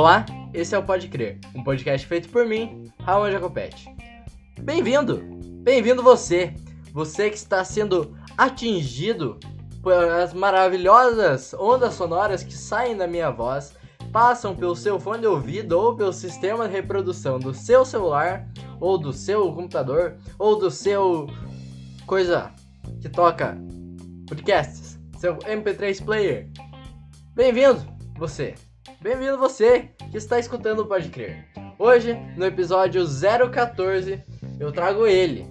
Olá, esse é o Pode Crer, um podcast feito por mim, Raul Jacopete. Bem-vindo! Bem-vindo você! Você que está sendo atingido pelas maravilhosas ondas sonoras que saem da minha voz, passam pelo seu fone de ouvido ou pelo sistema de reprodução do seu celular, ou do seu computador, ou do seu coisa que toca podcasts, seu MP3 player. Bem-vindo, você! Bem-vindo você que está escutando o Pode Crer. Hoje, no episódio 014, eu trago ele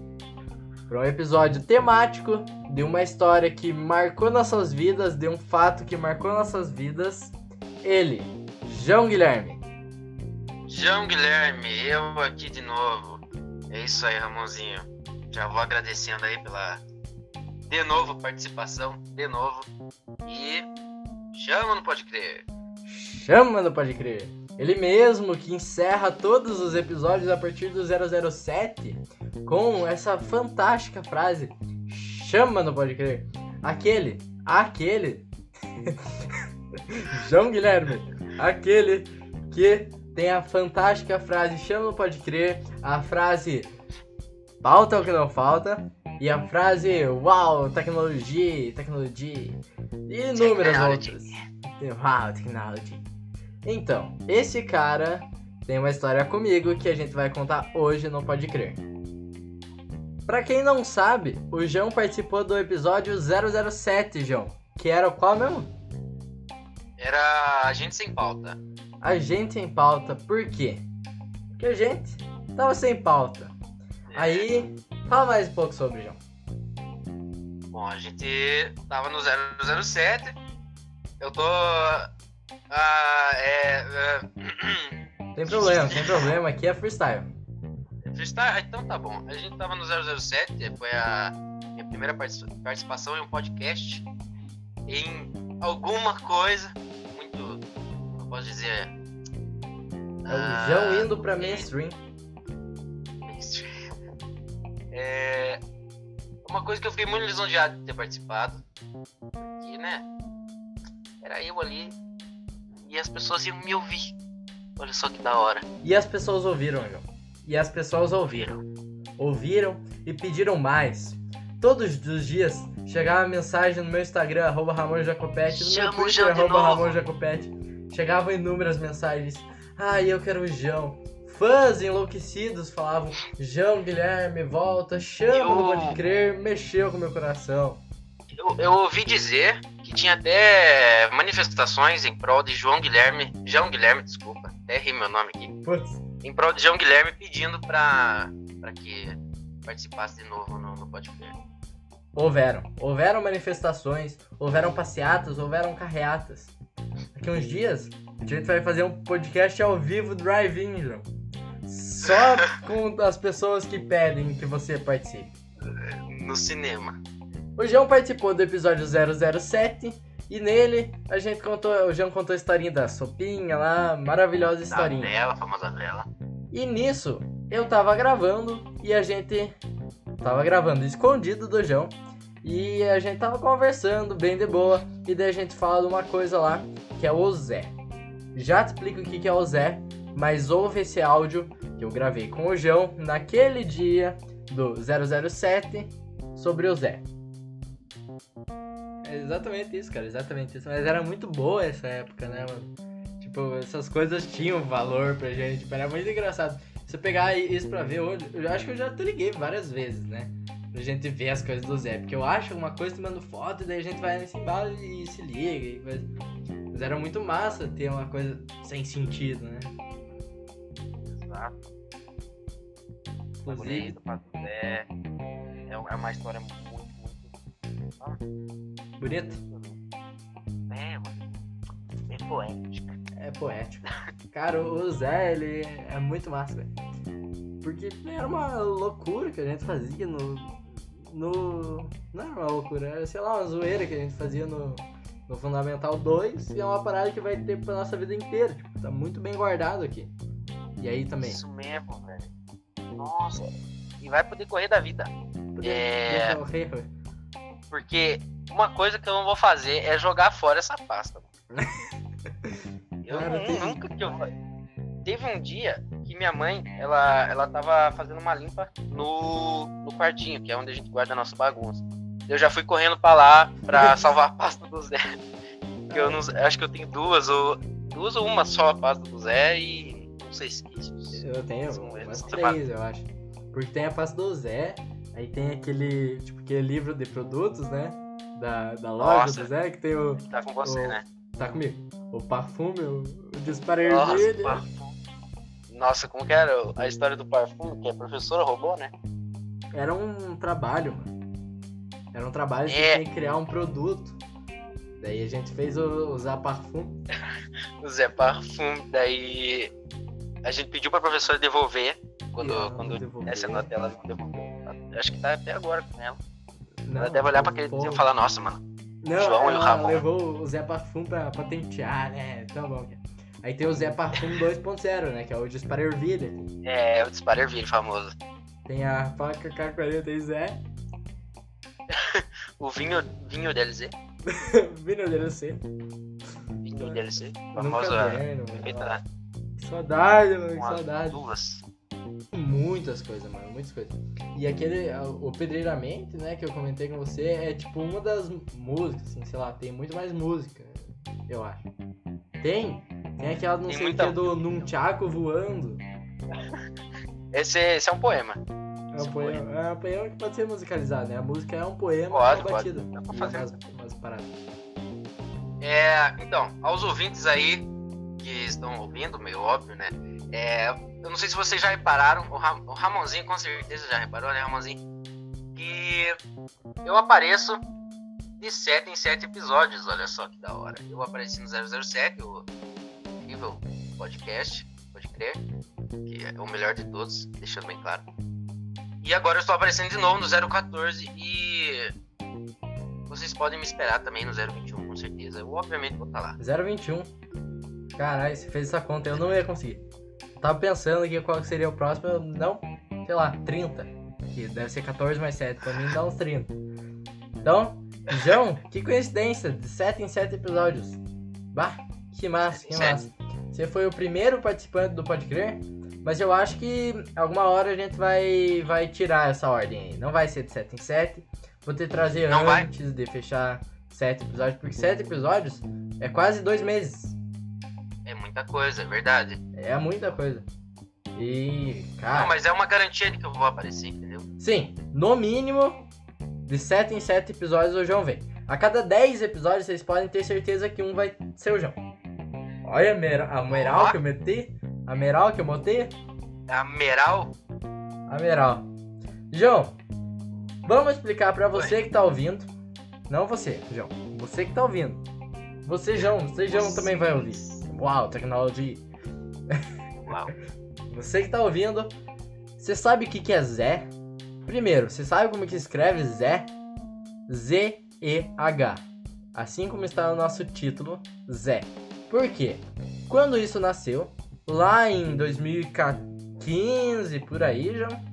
para um episódio temático de uma história que marcou nossas vidas, de um fato que marcou nossas vidas. Ele, João Guilherme. João Guilherme, eu aqui de novo. É isso aí, Ramonzinho. Já vou agradecendo aí pela de novo participação, de novo. E chama no Pode Crer. Chama no Pode Crer. Ele mesmo que encerra todos os episódios a partir do 007 com essa fantástica frase: Chama no Pode Crer. Aquele, aquele. João Guilherme, aquele que tem a fantástica frase Chama no Pode Crer, a frase Falta é o que não falta. E a frase Uau, tecnologia, tecnologia. E inúmeras outras. Uau, technology. Então, esse cara tem uma história comigo que a gente vai contar hoje no Pode Crer. Pra quem não sabe, o João participou do episódio 007, João. Que era qual mesmo? Era a gente sem pauta. A gente sem pauta, por quê? Porque a gente tava sem pauta. Aí, fala mais um pouco sobre, João. Bom, a gente tava no 007. Eu tô. Ah, é. é... Tem problema, tem problema. Aqui é freestyle. Freestyle? Ah, Então tá bom. A gente tava no 007, foi a minha primeira partici- participação em um podcast. Em alguma coisa muito. Eu posso dizer? É o João indo pra mainstream. mainstream. É. Uma coisa que eu fiquei muito lisonjeado de ter participado. Que, né? Era eu ali. E as pessoas iam me ouvir. Olha só que da hora. E as pessoas ouviram, João. E as pessoas ouviram. Ouviram e pediram mais. Todos os dias chegava mensagem no meu Instagram, arroba Ramon Jacopete, no meu Chama o Twitter, arroba. Ramon Jacopete. Chegavam inúmeras mensagens. Ai, eu quero o João. Fãs enlouquecidos falavam, João Guilherme, volta, chama, não Eu- pode crer, mexeu com meu coração. Eu, eu ouvi dizer que tinha até manifestações em prol de João Guilherme. João Guilherme, desculpa. Até errei meu nome aqui. Putz, Em prol de João Guilherme pedindo pra, pra que participasse de novo no, no podcast. houveram. Houveram manifestações, houveram passeatas, houveram carreatas. Daqui uns dias, a gente vai fazer um podcast ao vivo drive-in, João. Só com as pessoas que pedem que você participe. No cinema. O João participou do episódio 007 e nele a gente contou, o João contou a historinha da sopinha lá, maravilhosa Da historinha. vela, a famosa vela. E nisso, eu tava gravando e a gente tava gravando escondido do João. E a gente tava conversando bem de boa. E daí a gente fala de uma coisa lá, que é o Zé. Já te explico o que que é o Zé, mas ouve esse áudio que eu gravei com o João naquele dia do 007 sobre o Zé. É exatamente isso, cara, exatamente isso. Mas era muito boa essa época, né, mano? Tipo, essas coisas tinham valor pra gente, tipo, era muito engraçado. Se eu pegar isso pra ver hoje, eu acho que eu já te liguei várias vezes, né? Pra gente ver as coisas do Zé. Porque eu acho uma coisa, te mando foto, e daí a gente vai nesse embalo e se liga. E coisa. Mas era muito massa ter uma coisa sem sentido, né? Exato. Inclusive. É é uma história muito, bonito. É, mano. Bem poética. É poético. Cara, o Zé, ele é muito massa, velho. Porque era uma loucura que a gente fazia no. No. Não era uma loucura, era, sei lá, uma zoeira que a gente fazia no, no Fundamental 2 e é uma parada que vai ter pra nossa vida inteira. Tipo, tá muito bem guardado aqui. E aí também. Isso mesmo, velho. Nossa. E vai poder correr da vida. Poder É. rei, velho. Porque uma coisa que eu não vou fazer é jogar fora essa pasta. Eu Cara, nu- teve- nunca que eu. Teve um dia que minha mãe, ela, ela tava fazendo uma limpa no, no quartinho, que é onde a gente guarda a nossa bagunça. Eu já fui correndo pra lá pra salvar a pasta do Zé. Que eu não acho que eu tenho duas ou duas ou uma só a pasta do Zé e não sei se Eu tenho umas três, eu acho. Porque tem a pasta do Zé, aí tem aquele, tipo, aquele livro de produtos, né? Da, da loja Nossa. do Zé, que tem o. tá com você, o- né? Tá comigo? O perfume, o, o disparo Nossa, parfum. Nossa, como que era a história do perfume que a professora roubou, né? Era um trabalho, mano. Era um trabalho É. que criar um produto. Daí a gente fez o, usar perfume. O Zé Parfum, daí a gente pediu pra professora devolver quando, não quando essa nota ela não devolveu. Acho que tá até agora com ela. Não, ela deve olhar pra aquele pô. e falar, nossa, mano. Não, João e o Ramon. levou o Zé Parfum pra patentear, né? Tão bom. é. Aí tem o Zé Parfum 2.0, né? Que é o disparo ervilha. É, o Disparo Ervilha famoso. Tem a faca K40 Zé, O vinho, vinho DLC. Vino DLC. Vinho DLC. Famosa. caderno, Que Saudade, mano, que saudade. duas. Muitas coisas, mano, muitas coisas. E aquele, o Pedreiramente, né, que eu comentei com você, é tipo uma das músicas, assim, sei lá, tem muito mais música, eu acho. Tem, tem aquela não Tem sei o muita- que do Nunchaku voando. Esse, esse é um poema. É um, poema, é um poema que pode ser musicalizado, né? A música é um poema Pode, uma pode. batida. Dá pra fazer. Umas, umas paradas. É, então, aos ouvintes aí que estão ouvindo, meio óbvio, né? É, eu não sei se vocês já repararam, o, Ra- o Ramonzinho com certeza já reparou, né, Ramonzinho? Que eu apareço de 7 em 7 episódios, olha só que da hora. Eu apareci no 007, o incrível podcast, pode crer, que é o melhor de todos, deixando bem claro. E agora eu estou aparecendo de novo no 014 e vocês podem me esperar também no 021, com certeza. Eu obviamente vou estar lá. 021. Caralho, você fez essa conta, eu não ia conseguir. Tava pensando aqui qual seria o próximo, não, sei lá, 30. Que deve ser 14 mais 7, pra mim dá uns 30. Então, João, que coincidência, de 7 em 7 episódios. Bah, que massa, que massa. Você foi o primeiro participante do Pode Crer, mas eu acho que alguma hora a gente vai, vai tirar essa ordem aí. Não vai ser de 7 em 7. Vou ter que trazer Não vai? antes de fechar 7 episódios, porque 7 episódios é quase dois meses. É muita coisa, é verdade. É muita coisa. E, cara, Não, mas é uma garantia de que eu vou aparecer, entendeu? sim, no mínimo, de 7 em 7 episódios o João vem. A cada 10 episódios vocês podem ter certeza que um vai ser o João. Olha a mera- a meral Ó. que eu meti, a meral que eu botei, A Meral, a meral. João, vamos explicar pra você que tá ouvindo. Não você, João. Você que tá ouvindo. Você, João, você, João, também vai ouvir. Uau, tecnologia. uau. Você que tá ouvindo, você sabe o que, que é Zé? Primeiro, você sabe como que escreve Zé? Z-E-H. Assim como está no nosso título, Zé. Por quê? Quando isso nasceu, lá em 2015, por aí, João?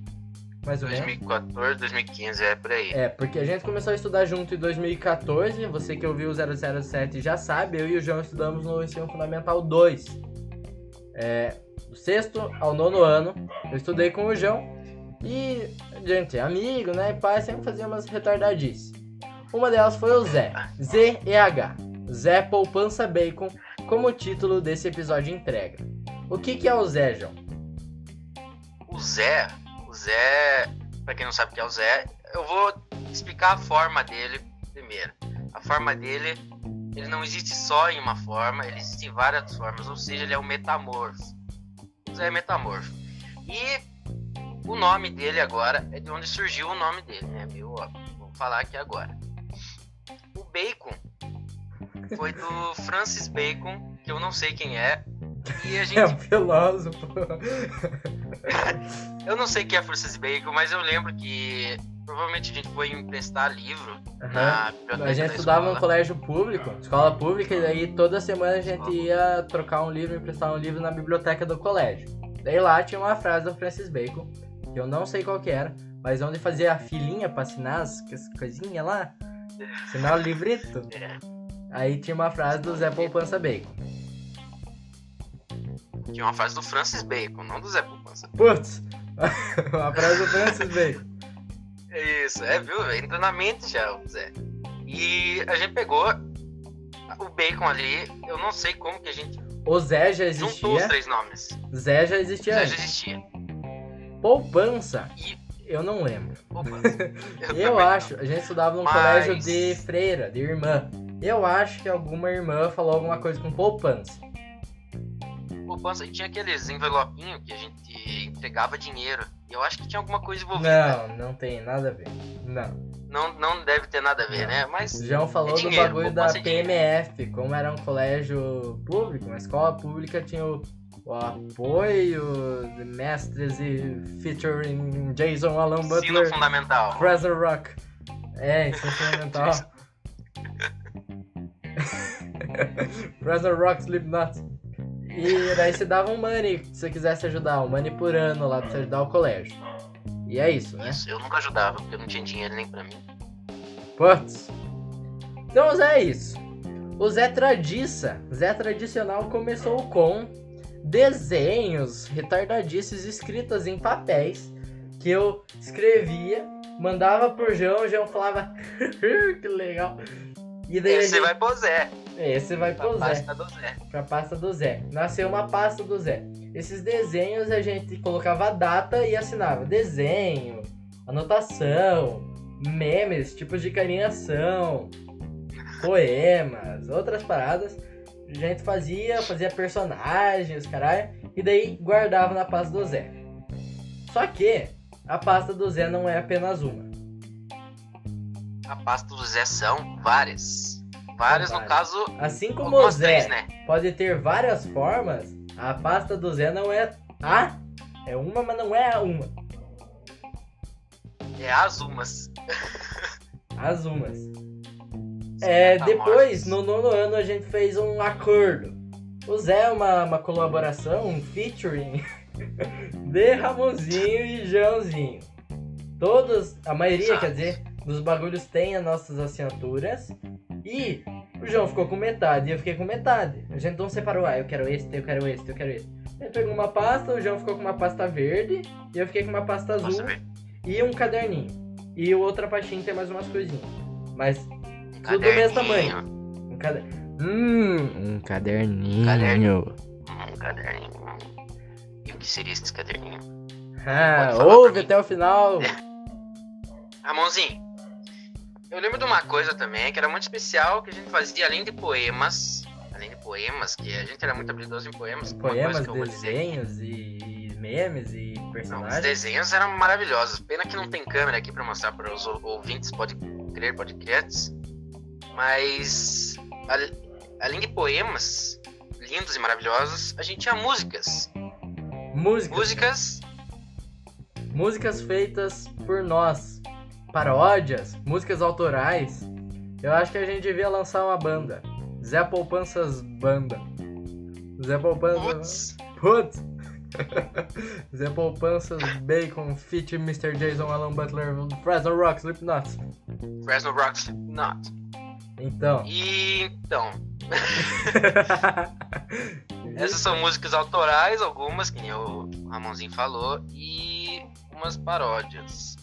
Mais ou menos. 2014, 2015, é por aí. É, porque a gente começou a estudar junto em 2014. Você que ouviu o 007 já sabe, eu e o João estudamos no Ensino Fundamental 2. É, do sexto ao nono ano, eu estudei com o João. E gente amigo, né? E pai sempre fazia umas retardadices. Uma delas foi o Zé. Z-E-H. Zé Poupança Bacon, como o título desse episódio entrega. O que, que é o Zé, João? O Zé, Zé, pra quem não sabe o que é o Zé, eu vou explicar a forma dele primeiro. A forma dele, ele não existe só em uma forma, ele existe em várias formas, ou seja, ele é um metamorfo. O Zé é metamorfo. E o nome dele agora é de onde surgiu o nome dele, né? Meio óbvio. Vou falar aqui agora. O Bacon foi do Francis Bacon, que eu não sei quem é. E a gente É um filósofo. Eu não sei quem é Francis Bacon, mas eu lembro que provavelmente a gente foi emprestar livro na biblioteca A gente da estudava no colégio público, escola pública, e daí toda semana a gente ia trocar um livro, emprestar um livro na biblioteca do colégio. Daí lá tinha uma frase do Francis Bacon, que eu não sei qual que era, mas onde fazia a filinha pra assinar as as coisinhas lá, assinar o livrito. É. Aí tinha uma frase do Zé Poupança Bacon. Tinha uma frase do Francis Bacon, não do Zé Poupança. Putz, uma frase do Francis Bacon. Isso, é, viu? Entra na mente já, o Zé. E a gente pegou o Bacon ali, eu não sei como que a gente O Zé já juntou os existia. três nomes. Zé já existia. Já antes. existia. Poupança, E. eu não lembro. Opa, Eu, não. acho, a gente estudava num Mas- colégio de freira, de irmã. Eu acho que alguma irmã falou alguma coisa com poupança. Poupança, e tinha aqueles envelopinhos que a gente entregava dinheiro. E eu acho que tinha alguma coisa envolvida. Não, não tem nada a ver. Não. Não, não deve ter nada a ver, Não. né? Mas O João falou É do dinheiro, bagulho da dinheiro. PMF. Como era um colégio público, uma escola pública, tinha o, o apoio de mestres e featuring Jason Alan ensino Butler, fundamental. Fraser Rock. É, ensino fundamental. Fraser Rock Slipknot. E daí você dava um money se você quisesse ajudar, um money por ano lá pra você ajudar o colégio. E é isso, né? Isso, eu nunca ajudava, porque eu não tinha dinheiro nem pra mim. Putz. Então é isso. O Zé Tradiça, Zé Tradicional começou com desenhos retardadices escritos em papéis que eu escrevia, mandava pro João, o João falava que legal. E daí Esse gente- vai pro Zé. Esse vai Pra pro Zé, pasta do Zé. pra pasta do Zé. Nasceu uma pasta do Zé. Esses desenhos a gente colocava a data e assinava desenho, anotação, memes, tipos de carinhação, poemas, outras paradas. A gente fazia, fazia personagens, caralho, e daí guardava na pasta do Zé. Só que a pasta do Zé não é apenas uma. A pasta do Zé são várias. Várias, no caso, Assim como o Zé três, né? pode ter várias formas, a pasta do Zé não é a, é uma, mas não é a uma. É as umas. As umas. É, depois, no nono ano, a gente fez um acordo. O Zé é uma, uma colaboração, um featuring de Ramonzinho e Joãozinho. Todos, a maioria, Exato. quer dizer, dos bagulhos tem as nossas assinaturas. E o João ficou com metade e eu fiquei com metade. A gente não separou, ah, eu quero esse, eu quero esse, eu quero esse. Ele pegou uma pasta, o João ficou com uma pasta verde e eu fiquei com uma pasta azul Nossa, e um caderninho. E outra pastinha tem mais umas coisinhas. Mas Um tudo do mesmo caderninho. tamanho. Um cade... Hum, um caderninho. Caderninho. Um caderninho. E o que seria esse caderninho? Ah, ouve até o final. Ramonzinho, eu lembro de uma coisa também que era muito especial que a gente fazia além de poemas. Além de poemas, que a gente era muito habilidoso em poemas. Poemas, desenhos e memes e Não, os personagens. desenhos eram maravilhosos. Pena que não tem câmera aqui pra mostrar para os ou- ouvintes, pode crer, pode crer. Mas al- além de poemas lindos e maravilhosos, a gente tinha músicas. Músicas. Músicas Músicas feitas por nós. Paródias, músicas autorais. Eu acho que a gente devia lançar uma banda. Zé Poupanças Banda. Zé Poupanças. putz! Zé Poupanças Bacon Fit Mr. Jason Alan Butler Fresno Rock Slipknot. Fresno Rocks, not. Então. E então, essas são músicas autorais, algumas, que nem o Ramonzinho falou, e umas paródias.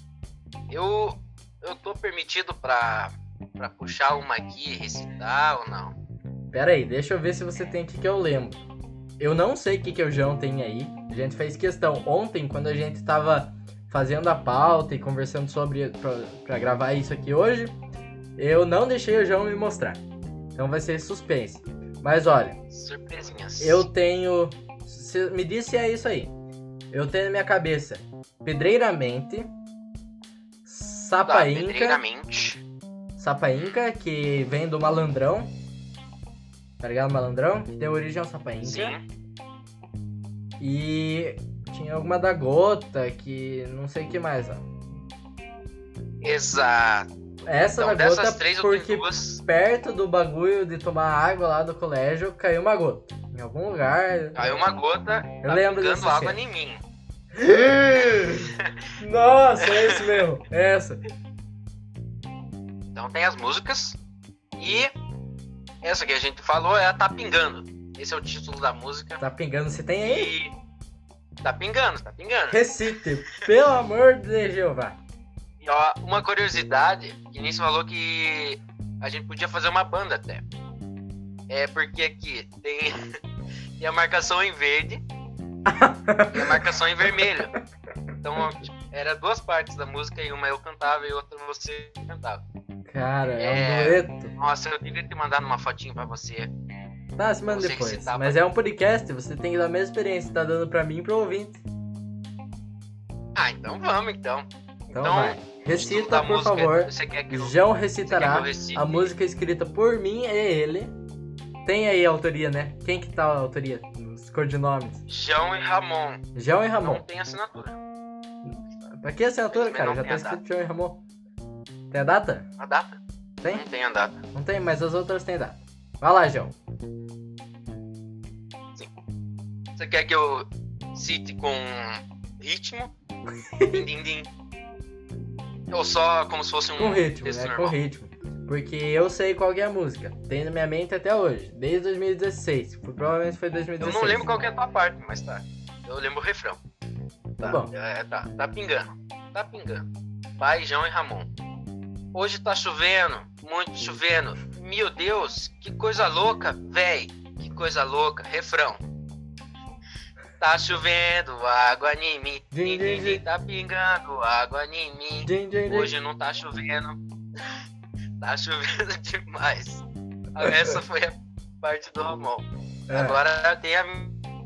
Eu eu tô permitido pra, pra puxar uma aqui e recitar ou não? Pera aí, deixa eu ver se você tem o que, eu lembro. Eu não sei o que, que o João tem aí. A gente fez questão ontem, quando a gente tava fazendo a pauta e conversando sobre pra, pra gravar isso aqui hoje. Eu não deixei o João me mostrar. Então vai ser suspense. Mas olha, Surpresinhas. eu tenho. se- me diz se é isso aí. Eu tenho na minha cabeça Pedreiramente, Tá, Sapainca. pedreiramente. Sapainca, que vem do malandrão. Tá ligado? Malandrão? Que deu origem ao Sapainca. Sim. E tinha alguma da gota, que não sei o que mais, ó. Exato. Essa Então, da gota, dessas três eu porque duas. perto do bagulho de tomar água lá do colégio, caiu uma gota. Em algum lugar. Caiu uma gota, Eu tá lembro dessa água cena. em mim. Nossa, é esse mesmo. É essa. Então tem as músicas. E essa que a gente falou é a Tá Pingando. Esse é o título da música. Tá pingando, você tem aí? E tá pingando, tá pingando. Recite, pelo amor de Jeová. E ó, uma curiosidade, que Início falou que a gente podia fazer uma banda até. É porque aqui tem, tem a marcação em verde e a marcação em vermelho. Então era duas partes da música e uma eu cantava e outra você cantava. Cara, é, É. um dueto. Nossa, eu devia ter mandado uma fotinho pra você. Tá, se manda Você depois. citava. Mas é um podcast, você tem que dar a mesma experiência que tá dando pra mim e pro ouvinte. Ah, então vamos então. Então, vai. título Recita, por música, favor. Você quer que eu... João quer que recitará eu a música escrita por mim e ele. Tem aí a autoria, né? Quem que tá a autoria? Codinomes. João e Ramon. João e Não Ramon. tem assinatura. Pra que assinatura, cara? não Já tem tá escrito João e Ramon. Tem a data? A data? Tem? Não tem a data. Não tem, mas as outras têm data. Vai lá, João. Você quer que eu cite com ritmo? din, din, din. Ou só como se fosse um Com ritmo, né? Com ritmo. Porque eu sei qual que é a música. Tem na minha mente até hoje. Desde 2016. Provavelmente foi Eu 2016. não lembro qual que é a tua parte, mas tá. Eu lembro o refrão. Tá bom. É, tá, tá pingando. Tá pingando. Pai, João e Ramon. Hoje tá chovendo, muito chovendo. Meu Deus, que coisa louca, véi. Que coisa louca. Refrão. Tá chovendo, água em mim. Din, Din, din, Tá pingando, água em mim. Hoje não tá chovendo. Tá chovendo demais. Essa foi a parte do Ramon. É, Agora tem a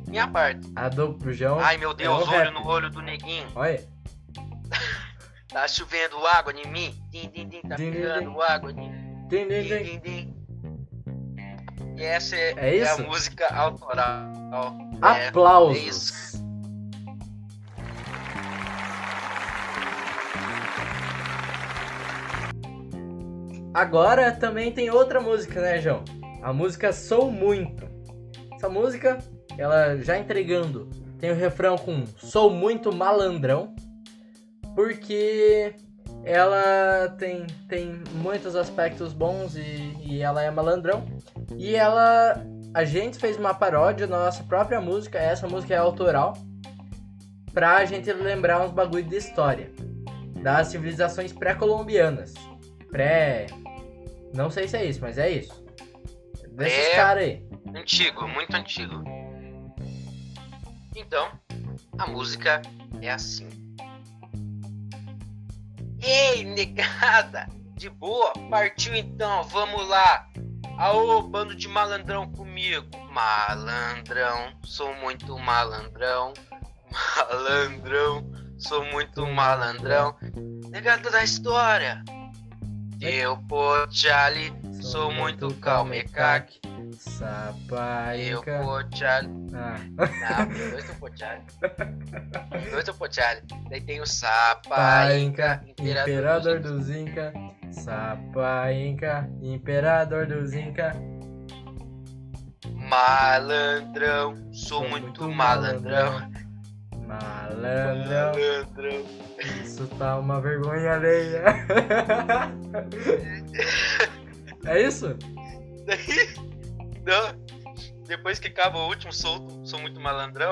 minha parte. a do João. Ai meu Deus, é olho rap. no olho do neguinho. Olha. Tá chovendo água em mim. Din, din, din, tá Din, din, pingando água em mim. Din, din, Din, din. din. E essa é, É é a música autoral. Aplausos. é isso. Agora também tem outra música, né, João? A música Sou Muito. Essa música, ela já entregando, tem o refrão com Sou Muito Malandrão, porque ela tem, tem muitos aspectos bons e, e ela é malandrão. E ela. A gente fez uma paródia na nossa própria música, essa música é autoral, pra gente lembrar uns bagulho de história das civilizações pré-colombianas. Pré. Não sei se é isso, mas é isso. Desses É. caras aí. Antigo, muito antigo. Então, a música é assim. Ei, negada! De boa? Partiu então, vamos lá! Aô, bando de malandrão comigo! Malandrão, sou muito malandrão. Malandrão, sou muito malandrão. Negada da história! Eu, Pochali, sou muito calmecaque. Eu, Sapaica. Pochali. Ah. Não, tem dois do Pochali. Dois do Pochali. Daí tem o Sapainca, Painca, Imperador dos Inca. Sapainca, Imperador dos Inca. Malandrão, sou muito malandrão. Malandrão. Malandrão. Isso tá uma vergonha alheia. é isso? Não, depois que acaba o último solto, sou muito malandrão,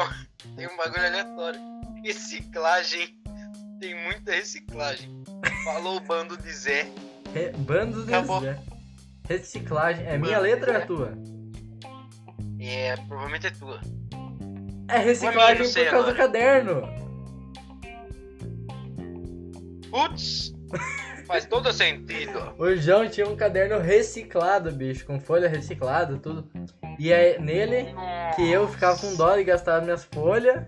tem um bagulho aleatório. Reciclagem. Tem muita reciclagem. Falou o bando de Zé. Re- Bando de Acabou. Zé. Reciclagem. É minha Bando letra ou é tua? É, provavelmente é tua. É reciclagem por causa do agora. caderno. Putz! Faz todo sentido. O João tinha um caderno reciclado, bicho, com folha reciclada, tudo. E é nele que eu ficava com dó de gastar minhas folhas.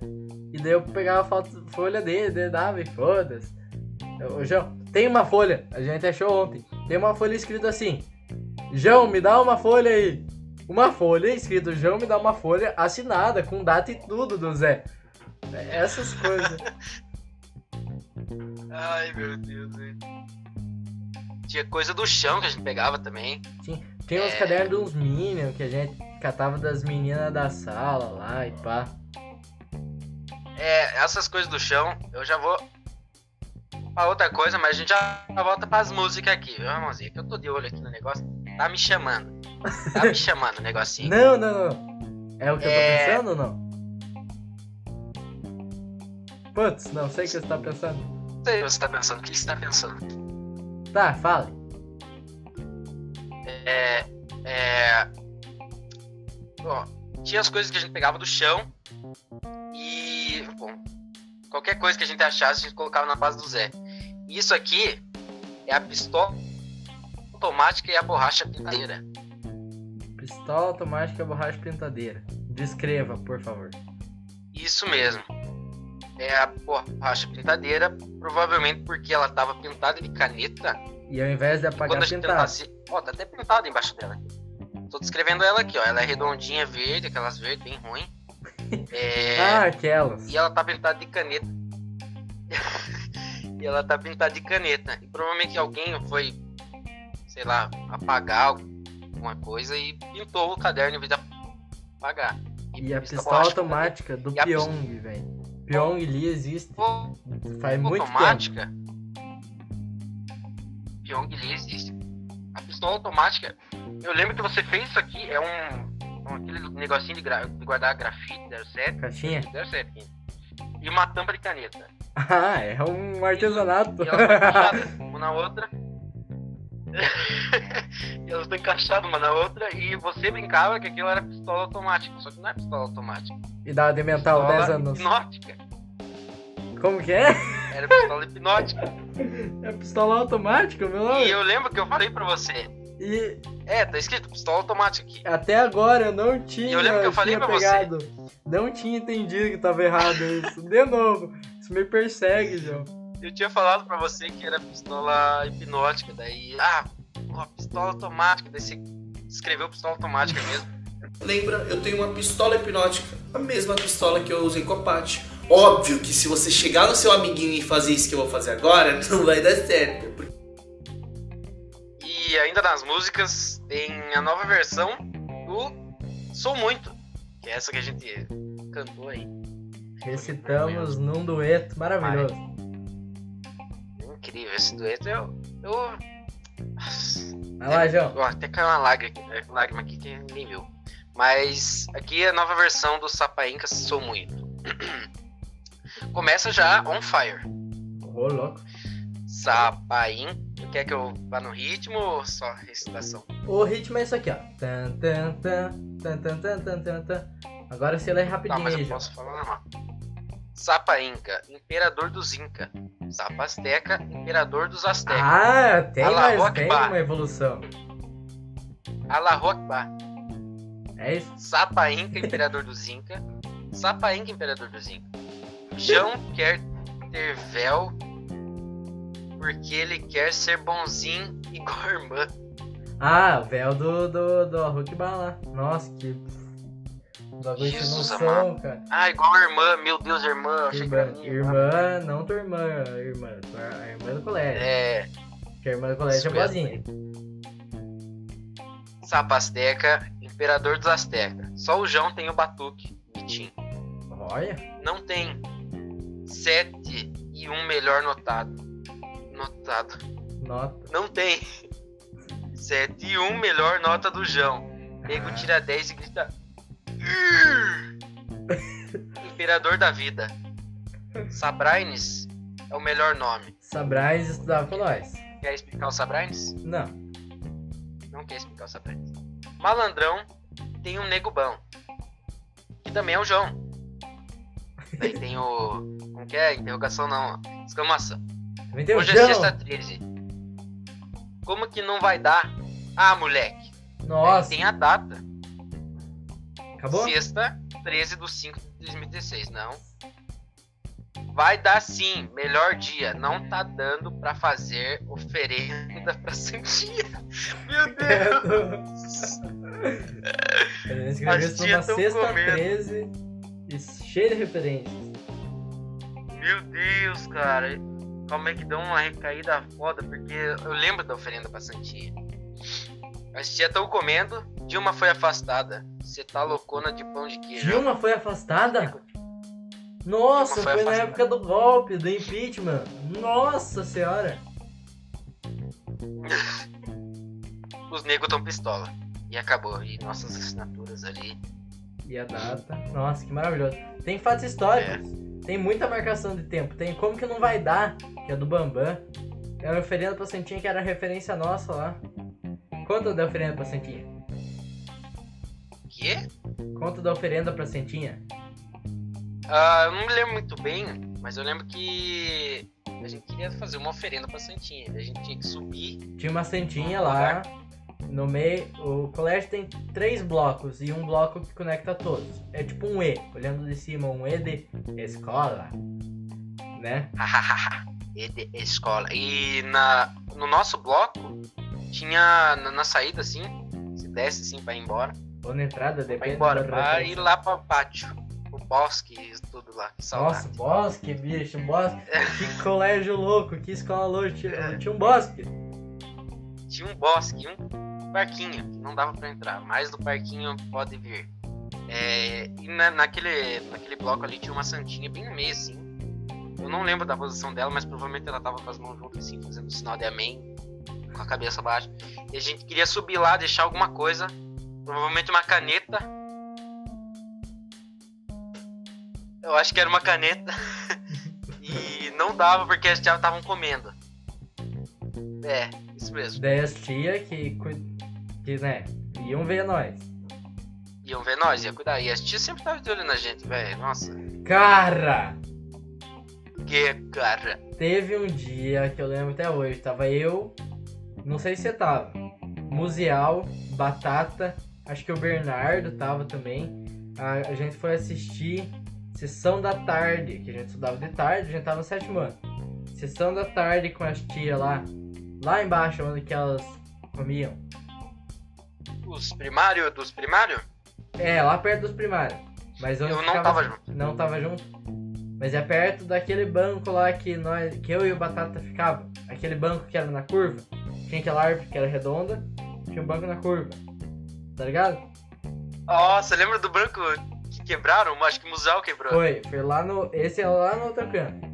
E daí eu pegava a folha dele, daí dava e foda-se. Ô João, tem uma folha, a gente achou ontem. Tem uma folha escrita assim: João, me dá uma folha aí. Uma folha escrito João, me dá uma folha assinada, com data e tudo do Zé. É Essas coisas. Ai, meu Deus, velho. Tinha coisa do chão que a gente pegava também. Tinha uns É. cadernos de uns Minions que a gente catava das meninas da sala lá e pá. É, essas coisas do chão, eu já vou pra outra coisa, mas a gente já volta pras músicas aqui, viu, irmãozinho? Que eu tô de olho aqui no negócio. Tá me chamando. Tá me chamando o negocinho. Não, não, não. É o que eu É. tô pensando ou não? Putz, não sei o que você tá pensando. Não sei o que você tá pensando. O que você tá pensando? Tá, fale. É. É. Ó, tinha as coisas que a gente pegava do chão e. Bom, qualquer coisa que a gente achasse, a gente colocava na base do Zé. Isso aqui é a pistola automática e a borracha pintadeira. Pistola automática borracha pintadeira. Descreva, por favor. Isso mesmo. É a borracha pintadeira, provavelmente porque ela tava pintada de caneta. E ao invés de apagar a gente pintado. tentasse. Ó, tá até pintado embaixo dela. Tô descrevendo ela aqui, ó. Ela é redondinha, verde, aquelas verdes bem ruim. É, Ah, aquelas. E ela tá pintada de caneta. e ela tá pintada de caneta. E provavelmente alguém foi, sei lá, apagar alguma coisa e pintou o caderno em vez de apagar. E a pista pistola automática do E a Pyong, velho. Pyong Lee existe faz muito tempo. automática. Pyong Lee existe. A pistola automática. Eu lembro que você fez isso aqui. É um. um aquele negocinho de, gra- de guardar grafite, 07. Caixinha? 07. E uma tampa de caneta. Ah, é um artesanato. E encaixadas uma na outra. e elas estão encaixadas uma na outra. E você brincava que aquilo era pistola automática. Só que não é pistola automática. e dá de mental Pistola 10 anos. hipnótica. Como que é? Era pistola hipnótica. É pistola automática, meu E nome. eu lembro que eu falei pra você. E É, tá escrito pistola automática aqui. até agora eu não tinha, Eu lembro que eu falei pra você. pegado. Não tinha entendido que tava errado isso. De novo. Isso me persegue, João. Eu tinha falado pra você que era pistola hipnótica. Daí, ah, ó, pistola automática. Daí você escreveu pistola automática mesmo. Lembra, eu tenho uma pistola hipnótica, a mesma pistola que eu usei com a Paty. Óbvio que se você chegar no seu amiguinho e fazer isso que eu vou fazer agora, não vai dar certo. porque E ainda nas músicas tem a nova versão do Sou Muito, que é essa que a gente cantou aí. Recitamos num dueto maravilhoso incrível esse dueto. Eu. eu... Vai lá, João. Eu, até caiu uma lágrima aqui, é, lágrima aqui que nem viu. Mas aqui a nova versão do Sapainca Sou Muito. Começa já on fire. Ô, oh, louco. Sapainca. Quer que eu vá no ritmo ou só recitação? O ritmo é isso aqui, ó. Tan, tan, tan, tan, tan, tan, tan. Agora você lê rapidinho. Não, mas eu posso falar, normal. Sapa Inca, imperador dos Inca. Sapa Azteca, imperador dos Aztecas. Ah, tem mais, tem uma evolução. Allahu Akbar. É isso? Sapa Inca, imperador dos Inca. Sapa Inca, imperador dos Inca. João quer ter véu porque ele quer ser bonzinho igual a irmã. Ah, o véu do, do, do Arrukbar lá. Nossa, que. Bagulho sem Jesus noção, cara. Ah, igual a irmã. Meu Deus, irmã. Irmã, irmã, não tua irmã, irmã. A irmã do colégio. É, Que a irmã do colégio é Isso mesmo. boazinha. Sapa Azteca, imperador dos Aztecas. Só o João tem o batuque. Vitinho. Olha. Não tem 7 e um melhor notado. Notado. Nota. Não tem 7 e um melhor nota do João. Nego tira 10 e grita. Imperador da vida. Sabraines é o melhor nome. Sabrais estudava com nós. Quer explicar o Sabraines? Não. Não quer explicar o Sabraines. Malandrão tem um nego bom. Que também é o João. Daí tem o. Como que é? Interrogação não. Exclamação. Hoje é João. sexta 13. Como que não vai dar? Ah, moleque. Nossa. Tem a data. Acabou? Sexta, 13 de 5 de 2016. Não. Vai dar sim. Melhor dia. Não tá dando pra fazer oferenda pra Santinha. Meu Deus. A gente As escreveu tias tão sexta comendo. 13 e cheio de referências. Meu Deus, cara. Calma aí que deu uma recaída foda, porque eu lembro da oferenda pra Santinha. As tia estão comendo, Dilma foi afastada. Você tá loucona de pão de queijo. Dilma foi afastada? Nossa, Dilma foi, foi na afastada. época do golpe, do impeachment. Nossa senhora. Os negros tão pistola. E acabou. E nossas assinaturas ali e a data. Nossa, que maravilhoso. Tem fatos históricos. Tem muita marcação de tempo. Tem como que não vai dar, que é do Bambam. É uma oferenda pra Santinha que era referência nossa lá. Conta da oferenda pra Santinha. Quê? Conta da oferenda pra Santinha. Ah, eu não me lembro muito bem, mas eu lembro que a gente queria fazer uma oferenda pra Santinha. A gente tinha que subir. Tinha uma Santinha lá. No meio, o colégio tem três blocos e um bloco que conecta todos. É tipo um E, olhando de cima, um E de escola, né? e de escola. E na, no nosso bloco tinha na, na saída assim, se desce assim pra ir embora. Ou na entrada, depende ir embora, frequência. ir lá pra pátio. O bosque e tudo lá. Que Nossa, bosque, bicho, bosque. Que colégio louco, que escola louca. Tinha, tinha um bosque. Tinha um bosque um parquinho, que não dava pra entrar. Mas do parquinho pode vir. É, e na- naquele, naquele bloco ali tinha uma santinha bem no meio, assim. Eu não lembro da posição dela, mas provavelmente ela tava com as mãos juntas, assim, fazendo o sinal de amém, com a cabeça baixa. E a gente queria subir lá, deixar alguma coisa, provavelmente uma caneta. Eu acho que era uma caneta. e não dava porque as tias estavam comendo. É, isso mesmo. Daí as tia que, que, né, iam ver nós. Iam ver nós, ia cuidar. E as tias sempre estavam de olho na gente, velho. Nossa, Cara, que cara. teve um dia que eu lembro até hoje. Tava eu, não sei se você tava. Musial, Batata, acho que o Bernardo tava também. A, a gente foi assistir Sessão da Tarde, que a gente estudava de tarde, a gente tava no sétimo ano. Sessão da Tarde com as tias lá, lá embaixo, onde que elas comiam. Os primários dos primários? É, lá perto dos primários. Mas onde Eu não tava junto. Não tava junto? Mas é perto daquele banco lá que nós, que eu e o Batata ficava. Aquele banco que era na curva. Tinha aquela árvore que era redonda, tinha um banco na curva. Tá ligado? Nossa, lembra do branco que quebraram? Acho que o Museu quebrou. Foi, foi lá no. Esse é lá no outro canto.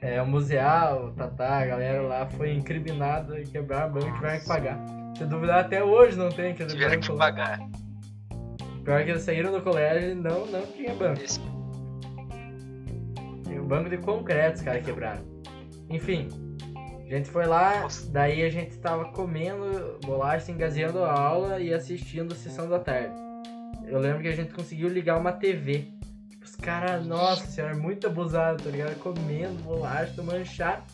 É, o Museal, o Tatá, a galera lá foi incriminada e quebraram o banco e tiveram que pagar. Se duvidar, até hoje não tem aquele Tiveram banco que lá. pagar. Pior que eles saíram do colégio e não, não tinha banco. Esse- Tem um banco de concreto os caras quebraram. Enfim, a gente foi lá, daí a gente tava comendo bolacha, engazeando a aula e assistindo a sessão da tarde. Eu lembro que a gente conseguiu ligar uma TV. Os caras, nossa senhora, muito abusado, tá ligado? Comendo bolacha, tomando chá.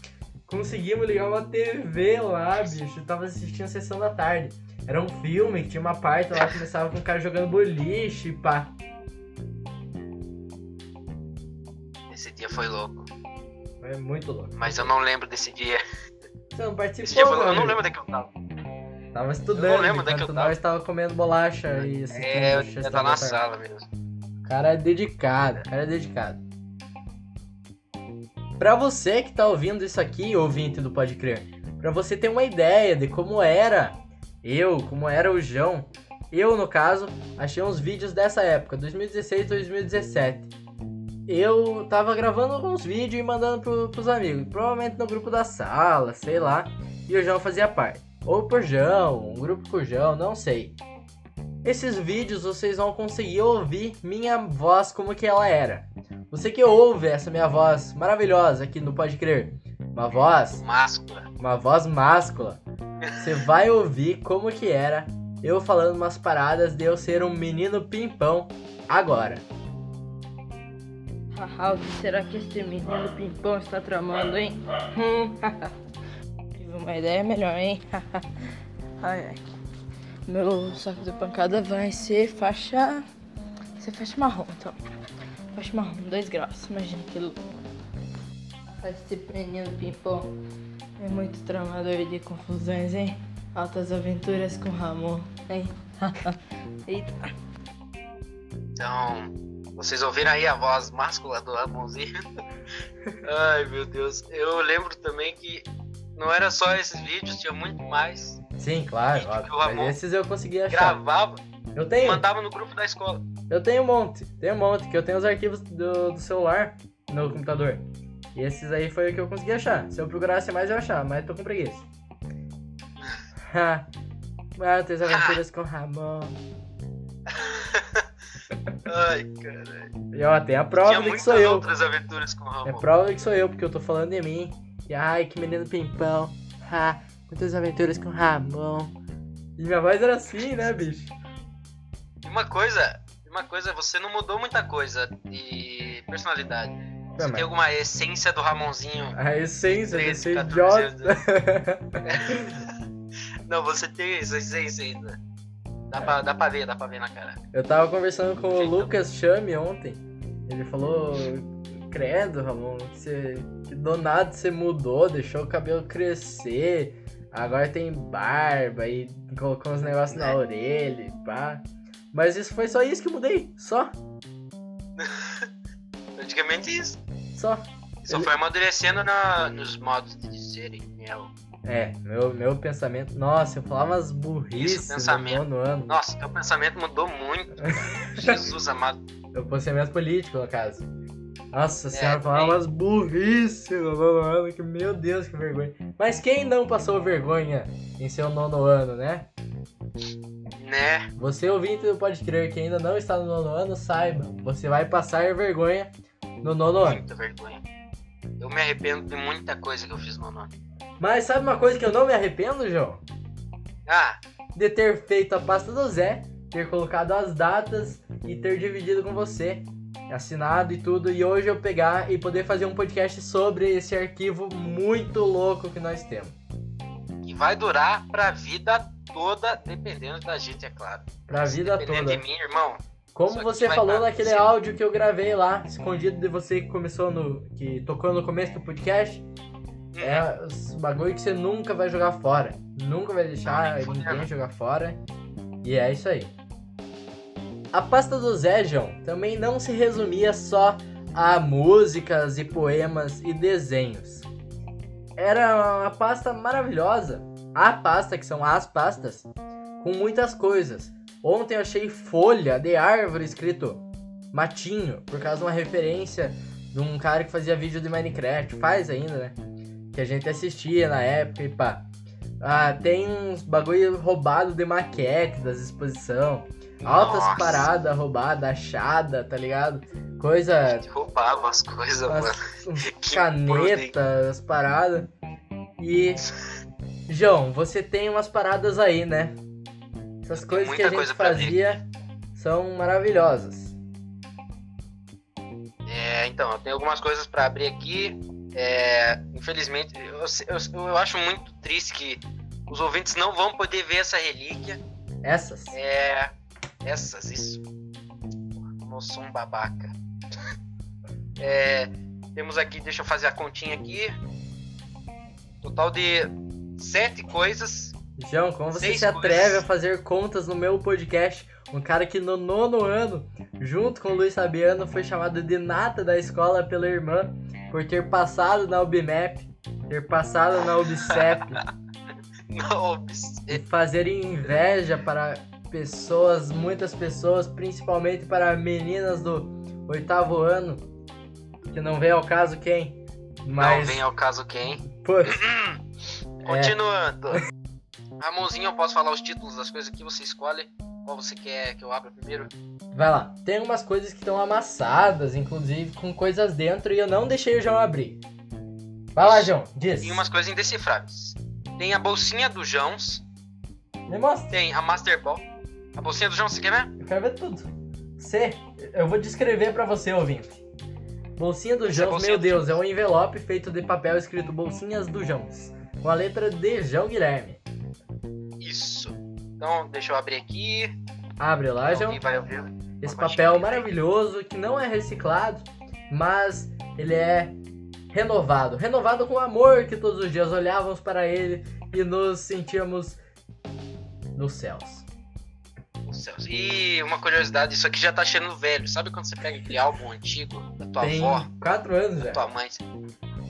Conseguimos ligar uma TV lá, bicho. Eu tava assistindo a sessão da tarde. Era um filme que tinha uma parte lá que começava com um cara jogando boliche, pá. Esse dia foi louco. Foi muito louco. Mas eu não lembro desse dia. Você não participou, meu Eu não lembro onde é que eu tava. Tava estudando, Eu não lembro onde é que eu tava. nós tava comendo bolacha e assistindo É, eu ia estar na sala mesmo. O cara é dedicado, o cara é dedicado. Pra você que tá ouvindo isso aqui, ouvinte do Pode Crer, pra você ter uma ideia de como era eu, como era o João, eu, no caso, achei uns vídeos dessa época, 2016, 2017. Eu tava gravando alguns vídeos e mandando pro, pros amigos, provavelmente no grupo da sala, sei lá, e o João fazia parte. Ou por João, um grupo o João, não sei. Esses vídeos vocês vão conseguir ouvir minha voz como que ela era. Você que ouve essa minha voz maravilhosa aqui no Pode Crer, uma voz, Máscula. uma voz máscula, você vai ouvir como que era eu falando umas paradas de eu ser um menino pimpão agora. Será que este menino pimpão está tramando, hein? Hum, Tive uma ideia melhor, hein? ai, ai. Meu saco de pancada vai ser faixa. Vai ser faixa marrom, então. Faixa marrom, 2 graus. Imagina que louco. Este menino pimpão é muito tramador de confusões, hein? Altas aventuras com Ramon, hein? Eita. Então, vocês ouviram aí a voz máscula do Ramonzinho? Ai, meu Deus. Eu lembro também que não era só esses vídeos, tinha muito mais. Sim, claro, esses eu consegui achar. Gravava Eu tenho, mandava no grupo da escola. eu tenho um monte, tenho um monte, que eu tenho os arquivos do, do celular no computador. E esses aí foi o que eu consegui achar. Se eu procurasse mais eu achava, mas tô com preguiça. Altas aventuras com Ramon. Ai, caralho. E ó, tem a prova Tinha de que sou eu. outras aventuras com o Ramon. É prova de que sou eu, porque eu tô falando de mim. E ai, que menino pimpão. Ha, muitas aventuras com Ramon. E minha voz era assim, né, bicho? E uma coisa, uma coisa, você não mudou muita coisa de personalidade. Você tem alguma essência do Ramonzinho. A essência de 13, ser 14 idiota. Não, você tem essa essência ainda. Dá pra, dá pra ver, dá pra ver na cara. Eu tava conversando com o Lucas Chame ontem. Ele falou: Credo, Ramon, que, você, que do nada você mudou, deixou o cabelo crescer. Agora tem barba e colocou uns negócios na orelha e pá. Mas isso foi só isso que eu mudei. Só. Praticamente isso. Só. Só Ele- foi amadurecendo na, nos modos de dizerem. Mel. É, meu, meu pensamento. Nossa, eu falava umas burrices Isso, no pensamento. nono ano. Nossa, teu pensamento mudou muito. Jesus amado. Meu pensamento político, no caso. Nossa É, senhora, falava umas burrices no nono ano, que meu Deus, que vergonha. Mas quem não passou vergonha em seu nono ano, né? Né? Você ouvinte do Pode Crer que ainda não está no nono ano, saiba, você vai passar vergonha no nono ano. Muita vergonha. Eu me arrependo de muita coisa que eu fiz no nome. Mas sabe uma coisa que eu não me arrependo, João? Ah, De ter feito a pasta do Zé, ter colocado as datas e ter dividido com você, assinado e tudo, e hoje eu pegar e poder fazer um podcast sobre esse arquivo muito louco que nós temos. e vai durar pra vida toda, dependendo da gente, é claro. Pra vida dependendo toda. de mim, irmão. Como você falou naquele áudio que eu gravei lá, escondido de você que começou no. que tocou no começo do podcast. É os bagulho que você nunca vai jogar fora. Nunca vai deixar ninguém jogar fora. E é isso aí. A pasta do Zé, João, também não se resumia só a músicas e poemas e desenhos. Era uma pasta maravilhosa. A pasta, que são as pastas, com muitas coisas. Ontem eu achei folha de árvore escrito Matinho, por causa de uma referência de um cara que fazia vídeo de Minecraft. Faz ainda, né? Que a gente assistia na época e pá. Ah, tem uns bagulho roubado de maquete das exposição. Altas Nossa, paradas roubadas, achada, tá ligado? Coisa. Roubava as coisas, mano. Canetas, as paradas. E. João, você tem umas paradas aí, né? Essas coisas que a gente fazia são maravilhosas. É, então, eu tenho algumas coisas pra abrir aqui. É, infelizmente, eu, eu, eu acho muito triste que os ouvintes não vão poder ver essa relíquia. Essas. É. Essas, isso. Sou um babaca. É, temos aqui, deixa eu fazer a continha aqui. Total de sete coisas. João, como você se atreve coisas. a fazer contas no meu podcast? Um cara que no nono ano, junto com o Luiz Fabiano, foi chamado de nata da escola pela irmã por ter passado na UBMAP, ter passado na UBCEP Não, e fazer inveja para pessoas, muitas pessoas, principalmente para meninas do oitavo ano, que não vem ao caso quem, não mas vem ao caso quem. é, Continuando. Ramonzinho, eu posso falar os títulos das coisas que você escolhe? Qual você quer que eu abra primeiro? Vai lá. Tem umas coisas que estão amassadas, inclusive com coisas dentro, e eu não deixei o João abrir. Vai lá, João. Diz. Tem umas coisas indecifráveis. Tem a bolsinha do Jones. Me mostra. Tem a Master Ball. A bolsinha do Jones, você quer ver? Eu quero ver tudo. C. Eu vou descrever pra você, ouvinte. Bolsinha do Essa é Jones, bolsinha meu do Deus, é um envelope feito de papel escrito Bolsinhas do Jones. Com a letra de João Guilherme. Isso. Então, deixa eu abrir aqui. Abre lá, João. Esse Uma papel maravilhoso que não é reciclado, mas ele é renovado. Renovado com amor que todos os dias olhávamos para ele e nos sentíamos nos céus. Os céus. E uma curiosidade, isso aqui já tá cheirando velho. Sabe quando você pega aquele álbum antigo da tua Tem avó, quatro anos da já. tua mãe?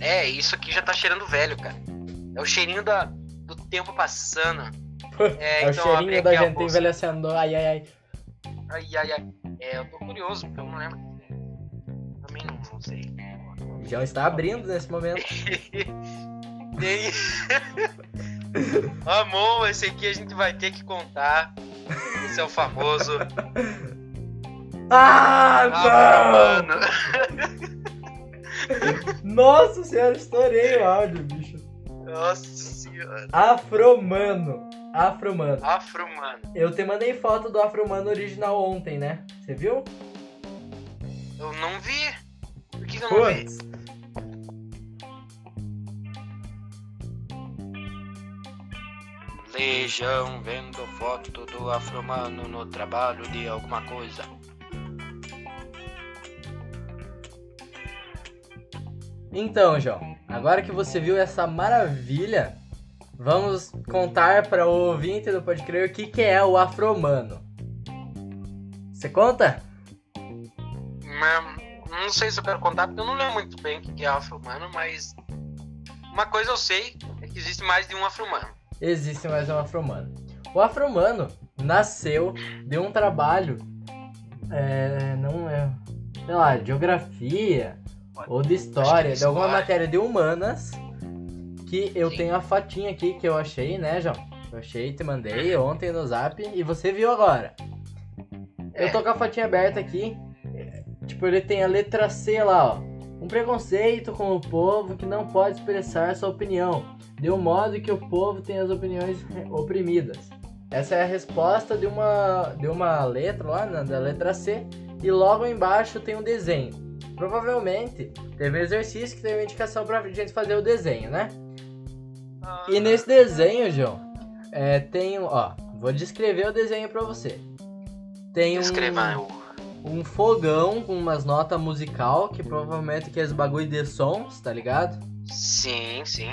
É, isso aqui já tá cheirando velho, cara. É o cheirinho da, do tempo passando. É, É o então, cheirinho abri da gente envelhecendo. Ai, ai, ai. Ai, ai, ai. É, eu tô curioso, porque eu não lembro. Também não, não sei. João está abrindo nesse momento. Tem. Amor, esse aqui a gente vai ter que contar. Esse é o famoso. Ah, Ah, não! mano. Nossa senhora, estourei o áudio, bicho. Nossa senhora. Afromano. Afromano. Afro, mano. Eu te mandei foto do Afromano original ontem, né? Você viu? Eu não vi. Por que, que eu não vi? Legião vendo foto do afromano no trabalho de alguma coisa. Então, João, agora que você viu essa maravilha, vamos contar para o ouvinte do Pode Crer o que, que é o Afromano. Você conta? Mas, não sei se eu quero contar, porque eu não lembro muito bem o que é afro-humano, mas uma coisa eu sei é que existe mais de um afro-humano. Existe mais um Afromano. O Afromano nasceu de um trabalho, é, não é, sei lá, de geografia ou de história, de alguma história. matéria de humanas, que eu Sim. tenho a fotinha aqui que eu achei, né, João? Eu achei, te mandei ontem no zap e você viu agora. Eu É. tô com a fotinha aberta aqui. Tipo, ele tem a letra C lá, ó. Um preconceito com o povo que não pode expressar sua opinião, de um modo que o povo tem as opiniões oprimidas. Essa é a resposta de uma, de uma letra lá, né, da letra C, e logo embaixo tem um desenho. Provavelmente teve um exercício que teve uma indicação pra gente fazer o desenho, né? E nesse desenho, João, é, tem, um- ó, vou descrever o desenho pra você. Tem um, Escreva o. um fogão com umas notas musical, que provavelmente que é os bagulho de sons, tá ligado? Sim, sim.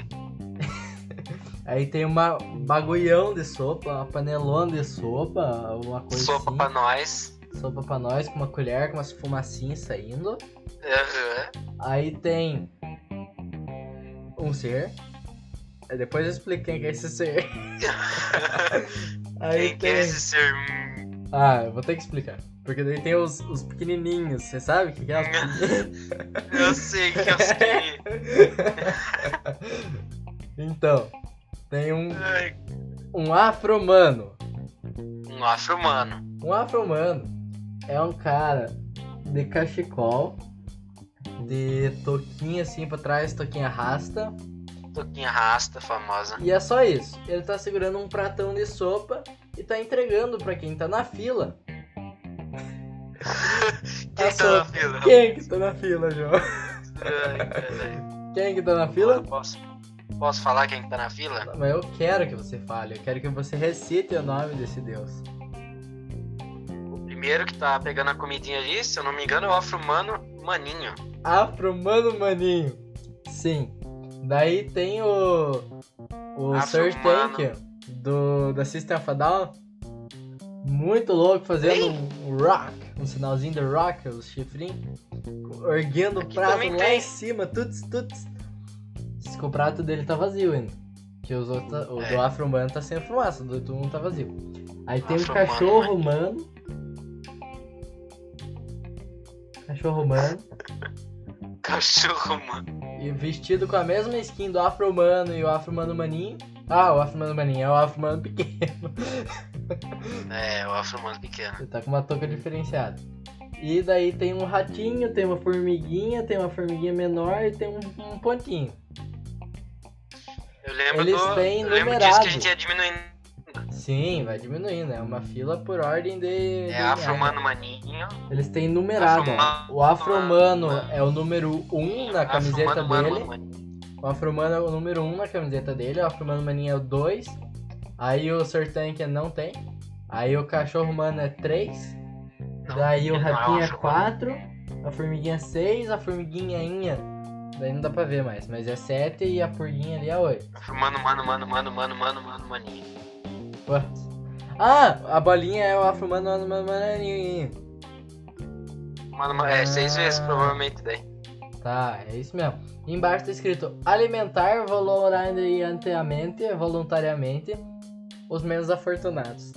Aí tem uma bagulhão de sopa, uma panelona de sopa, uma coisa Sopa assim. pra nós. Sopa pra nós, com uma colher, com umas fumacinhas saindo. Aham. Aí tem um ser. Aí Depois eu explico quem que é esse ser. Aí Quem que é tem... esse ser? Ah, eu vou ter que explicar. Porque daí tem os, os pequenininhos, você sabe o que, que é? os? Eu sei que eu sei. então, tem um, um afro-humano. Um afro-humano. Um afro-humano é um cara de cachecol, de toquinha assim pra trás, toquinha rasta. Toquinha rasta, famosa. E é só isso. Ele tá segurando um pratão de sopa e tá entregando pra quem tá na fila. Quem tá na fila? Quem que tá na fila, João? Quem que tá na fila? Posso, posso falar quem que tá na fila? Mas eu quero que você fale, eu quero que você recite o nome desse deus. O primeiro que tá pegando a comidinha ali, se eu não me engano, é o afro-humano Maninho. Afro-Mano Maninho. Sim. Daí tem o. O Sir. Tank do, da System of a Down. Muito louco, fazendo um rock. Um sinalzinho de rock, os chifrinhos. Erguendo o prato lá tem. em cima, tuts, tuts. Diz que o prato dele tá vazio ainda. Que os outros, o É. do Afro-Mano tá sem fumaça, o do outro não tá vazio. Aí tem um Afro-Mano, cachorro humano. Cachorro humano. Cachorro, mano. E vestido com a mesma skin do Afro-Mano e o Afro-Mano Maninho. Ah, o Afro-Mano Maninho é o Afro-Mano pequeno. É, o afro-humano pequeno. Ele tá com uma touca diferenciada. E daí tem um ratinho, tem uma formiguinha, tem uma formiguinha menor e tem um, um pontinho. Eu lembro Eles do. têm eu lembro disso que a gente ia diminuindo. Sim, vai diminuindo, é uma fila por ordem de. É afro-humano maninho. Eles têm numerado. ó. Afro-Mano. O Afro-Mano é o número 1 um na camiseta Afro-humano, mano, dele. mano. O Afro-Mano é o número 1 um na camiseta dele, o Afro-Mano Maninho é o 2. Aí o Sir Tank não tem. Aí o Cachorro Mano é 3. Não, Daí o é Ratinho é Afro-Humano. 4. A Formiguinha é 6. A Formiguinha. Daí não dá pra ver mais, mas é 7 e a Purguinha ali é 8. Afro-humano, mano, mano, mano, mano, mano, mano, maninho. What? Ah, a bolinha é o Afro-Mano Mano Mano. Mano, é seis Ah. vezes provavelmente daí. Tá, é isso mesmo. Embaixo tá escrito alimentar voluntariamente, voluntariamente os menos afortunados.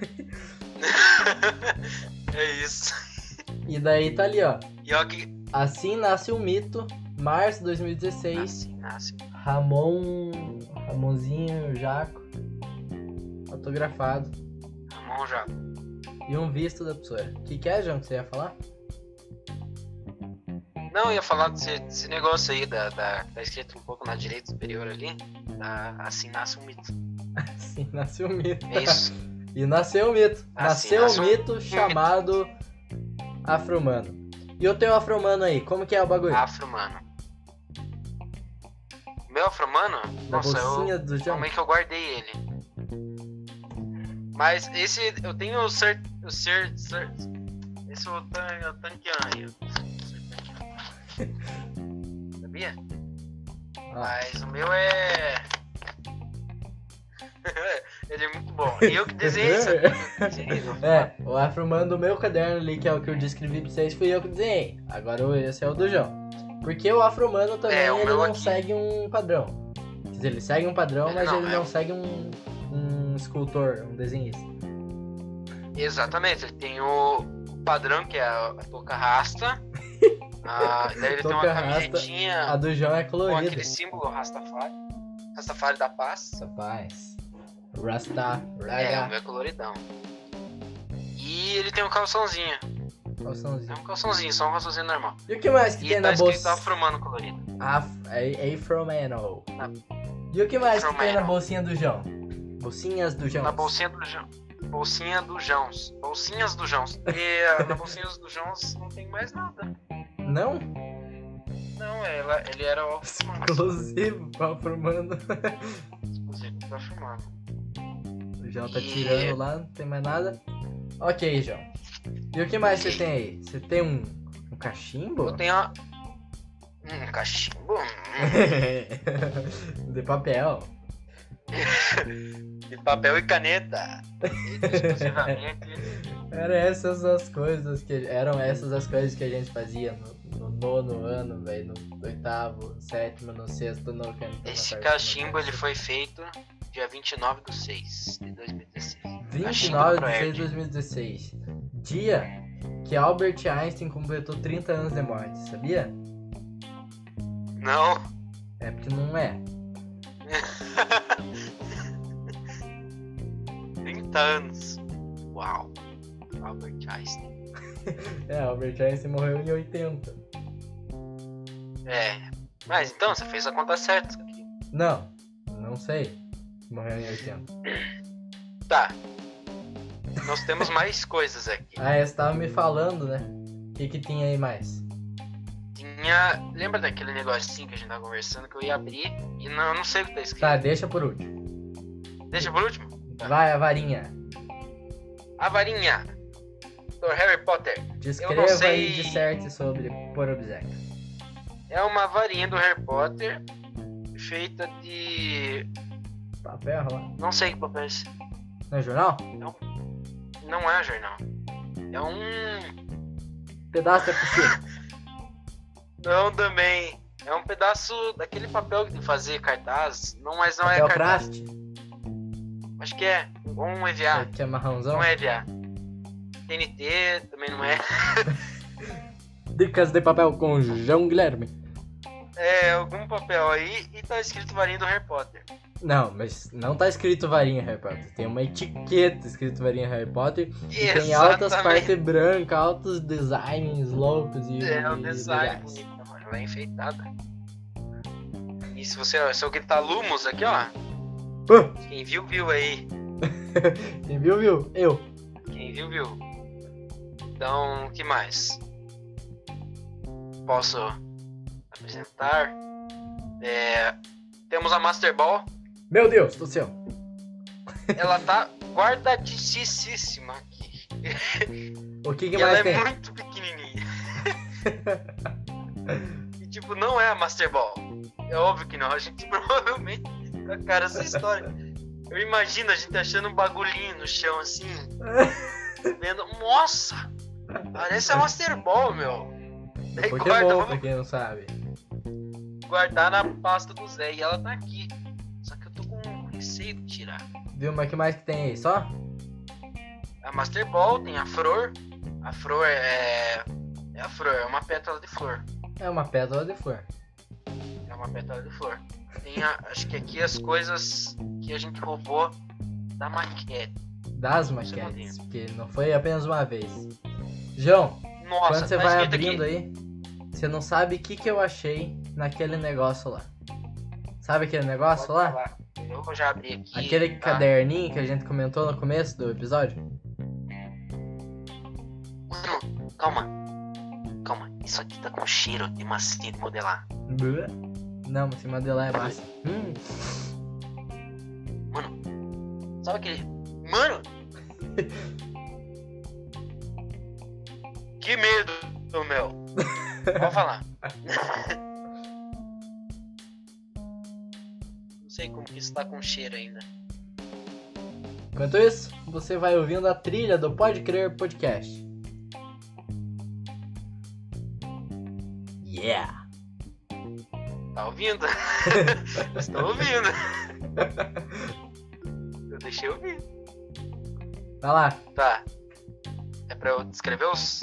é isso. E daí tá ali, ó. E ó que. Assim nasce um mito, março de 2016, Nasce, nasce. Ramon. Ramonzinho Jaco. Autografado. Ramon já. e um visto da professora. O que, que é, João, que você ia falar? Não, eu ia falar desse, desse negócio aí, da, da, tá escrito um pouco na direita superior ali, da, assim nasce um mito. Sim, nasceu um mito. É isso. E nasceu um mito. Assim, nasceu um nasceu um mito mito. chamado Afro-Humano. E eu tenho Afro-Humano aí, como que é o bagulho? Afro, mano. Meu afro, mano? da Nossa, eu. do. Como é que eu guardei ele? Mas esse eu tenho o ser. O ser. ser esse é o tan- o. Sabia? Ah, Mas o meu é. Ele é muito bom. E eu que desenhei isso. É, o Afro-Humano do meu caderno ali, que é o que eu descrevi pra vocês, fui eu que desenhei. Agora esse é o do João. Porque o Afro-Humano também, É, ele não aqui. segue um padrão. Quer dizer, ele segue um padrão, Ele mas não, ele é não segue um, um escultor, um desenhista. Exatamente, ele tem o, padrão que é a, a touca rasta. Ah, daí ele tem uma rasta, camisetinha A do João é com colorida. aquele símbolo Rastafari. Rastafari da paz. Rapaz. Rasta, É, o raga, meu é coloridão. E ele tem um calçãozinho. É calçãozinho. um calçãozinho, só um calçãozinho normal. E o que mais que E tem tá na bolsa? afromano colorido. Af... é- Afromano. E o que mais que tem na bolsinha do João? Bolsinhas do João. Na bolsinha do João. Bolsinha do Jones. Bolsinhas do Jones. E ah, na bolsinha do Jones não tem mais nada. Não? Não, ela, ele era o afromano. Exclusivo pra Afromano. Exclusivo do afromano. O João tá E- tirando lá, não tem mais nada. Ok, João. E o que mais você tem aí? Você tem um, um cachimbo? Eu tenho a... Hum, cachimbo? Hum. de papel. De papel e caneta. Exclusivamente. Era essas as coisas que eram essas as coisas que a gente fazia no, no nono ano, velho, no oitavo, no sétimo, no sexto, no quinto. Esse cachimbo ele foi feito dia 29 de 6 de 2016. 29 cachimbo de do 6 de Proerd. 2016. Dia que Albert Einstein completou 30 anos de morte, sabia? Não. É porque não é. 30 anos. Uau. Albert Einstein. É, Albert Einstein morreu em 80. É. Mas então, você fez a conta certa. aqui. Não, não sei. Morreu em 80. Tá. Nós temos mais coisas aqui. Ah, você tava me falando, né? O que que tinha aí mais? Tinha. Lembra daquele negocinho que a gente tava conversando que eu ia abrir e não, eu não sei o que tá escrito. Tá, deixa por último. Deixa por último. Vai, a varinha. A varinha do Harry Potter. Descreva sei. e disserte sobre por obséquio. É uma varinha do Harry Potter feita de. Papel, lá. Não sei que papel é esse. Não é jornal? Não é jornal. É um. Pedaço da piscina. Não também. É um pedaço daquele papel de fazer cartaz. Não, mas não é Papel cartaz. craft. Acho que é. Ou um EVA. Que é marrãozão. Não é EVA. TNT também não é. Dicas de papel com João Guilherme. É algum papel aí e tá escrito varinha do Harry Potter. Não, mas não tá escrito varinha Harry Potter. Tem uma etiqueta escrito varinha Harry Potter. E tem altas partes brancas, altos designs loucos e, É um design bonito, mano. Ela é enfeitada. E se você. Se eu gritar Lumos aqui, ó. Quem viu, viu aí. quem viu, viu? Eu. Quem viu, viu. Então, o que mais? Posso apresentar? É, temos a Master Ball. Meu Deus do céu. Ela tá guardadíssima aqui. O que, que e ela mais é tem? muito pequenininha. e tipo, não é a Master Ball. É óbvio que não. A gente provavelmente cara essa história. Eu imagino a gente achando um bagulhinho no chão assim. vendo. Nossa! Parece a Master Ball, meu. Daí guarda, Pokémon, pra vamos quem não sabe. guardar na pasta do Zé. E ela tá aqui. Só que eu tô com receio de tirar. Viu, mas o que mais que tem aí? Só? A Master Ball tem a flor. A flor é. É a flor, é uma pétala de flor. É uma pétala de flor. É uma pétala de flor. Tem a- acho que aqui as coisas que a gente roubou da maquete. das maquetes, porque não foi apenas uma vez. João, Nossa, quando você tá vai abrindo aqui. aí, você não sabe o que, que eu achei naquele negócio lá. Sabe aquele negócio Pode lá? falar. Eu já abrir aqui. Aquele tá? caderninho que a gente comentou no começo do episódio? Mano, calma. Calma, isso aqui tá com cheiro de de modelar. Blá. Não, mas se modelar é massa. Hum, Sabe aquele. Mano! que medo, meu! Pode falar. Não sei como que isso tá com cheiro ainda. Enquanto isso, você vai ouvindo a trilha do Pode Crer Podcast. Yeah! Tá ouvindo? Estou ouvindo. Eu deixei ouvir. Vai lá, Tá. É pra eu descrever os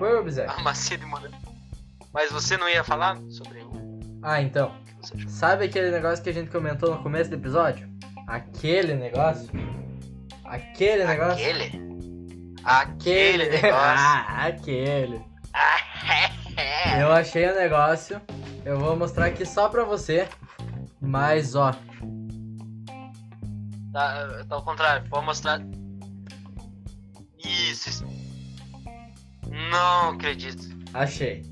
por Obséquio. a macia de. Mas você não ia falar sobre o Ah, então. Sabe aquele negócio que a gente comentou no começo do episódio? Aquele negócio? Aquele negócio? Aquele? Aquele negócio. ah, aquele. Eu achei o negócio. Eu vou mostrar aqui só pra você. Mas, ó. Tá, tá ao contrário, pode mostrar. Isso. isso. Não acredito. Achei.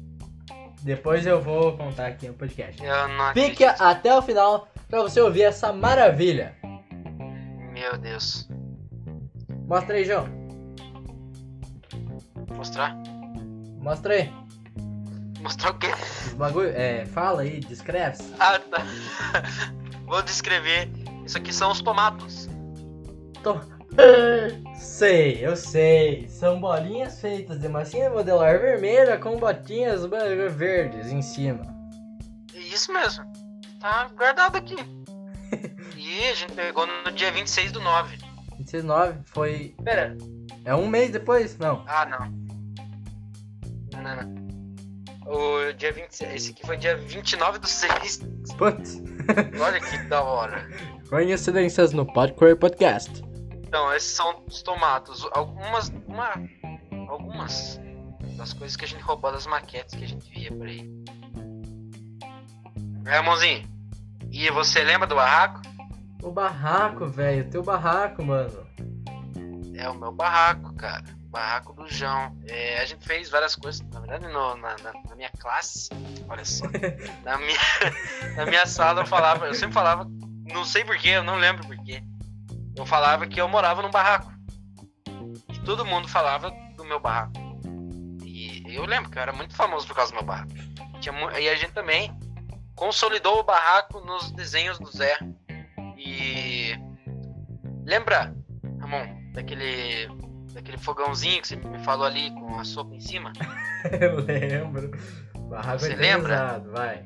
Depois eu vou contar aqui no podcast. Eu não Fique acredito. até o final pra você ouvir essa maravilha. Meu Deus. Mostra aí, João. Mostrar? Mostra aí. Mostrar o quê? Os bagulho. É, fala aí, descreve. Ah, tá. Vou descrever. Isso aqui são os tomatos. Tô... Sei, eu sei. São bolinhas feitas de massinha modelar vermelha com botinhas verdes em cima. Isso mesmo. Tá guardado aqui. E a gente pegou no dia 26 do 9. 29 foi. Pera. É um mês depois? Não. Ah. Não, não, não. O dia 26. Esse aqui foi dia 29 do 6. Putz. Olha que da hora. Coincidências no Podcore Podcast. Então, esses são os tomatos. Algumas. Uma, algumas das coisas que a gente roubou das maquetes que a gente via por aí. É, irmãozinho. E você lembra do barraco? O barraco, velho. Teu barraco, mano. É o meu barraco, cara. Barraco do João. É, a gente fez várias coisas. Na verdade, no- na, na- na minha classe. Olha só. na, minha, na minha sala eu falava. Eu sempre falava. Não sei porquê, eu não lembro porquê. Eu falava que eu morava num barraco. E todo mundo falava do meu barraco. E eu lembro que eu era muito famoso por causa do meu barraco. Tinha e a gente também consolidou o barraco nos desenhos do Zé. E. Lembra, Ramon, daquele. Daquele fogãozinho que você me falou ali com a sopa em cima? Eu lembro. Barraco Você lembra? eternizado, vai.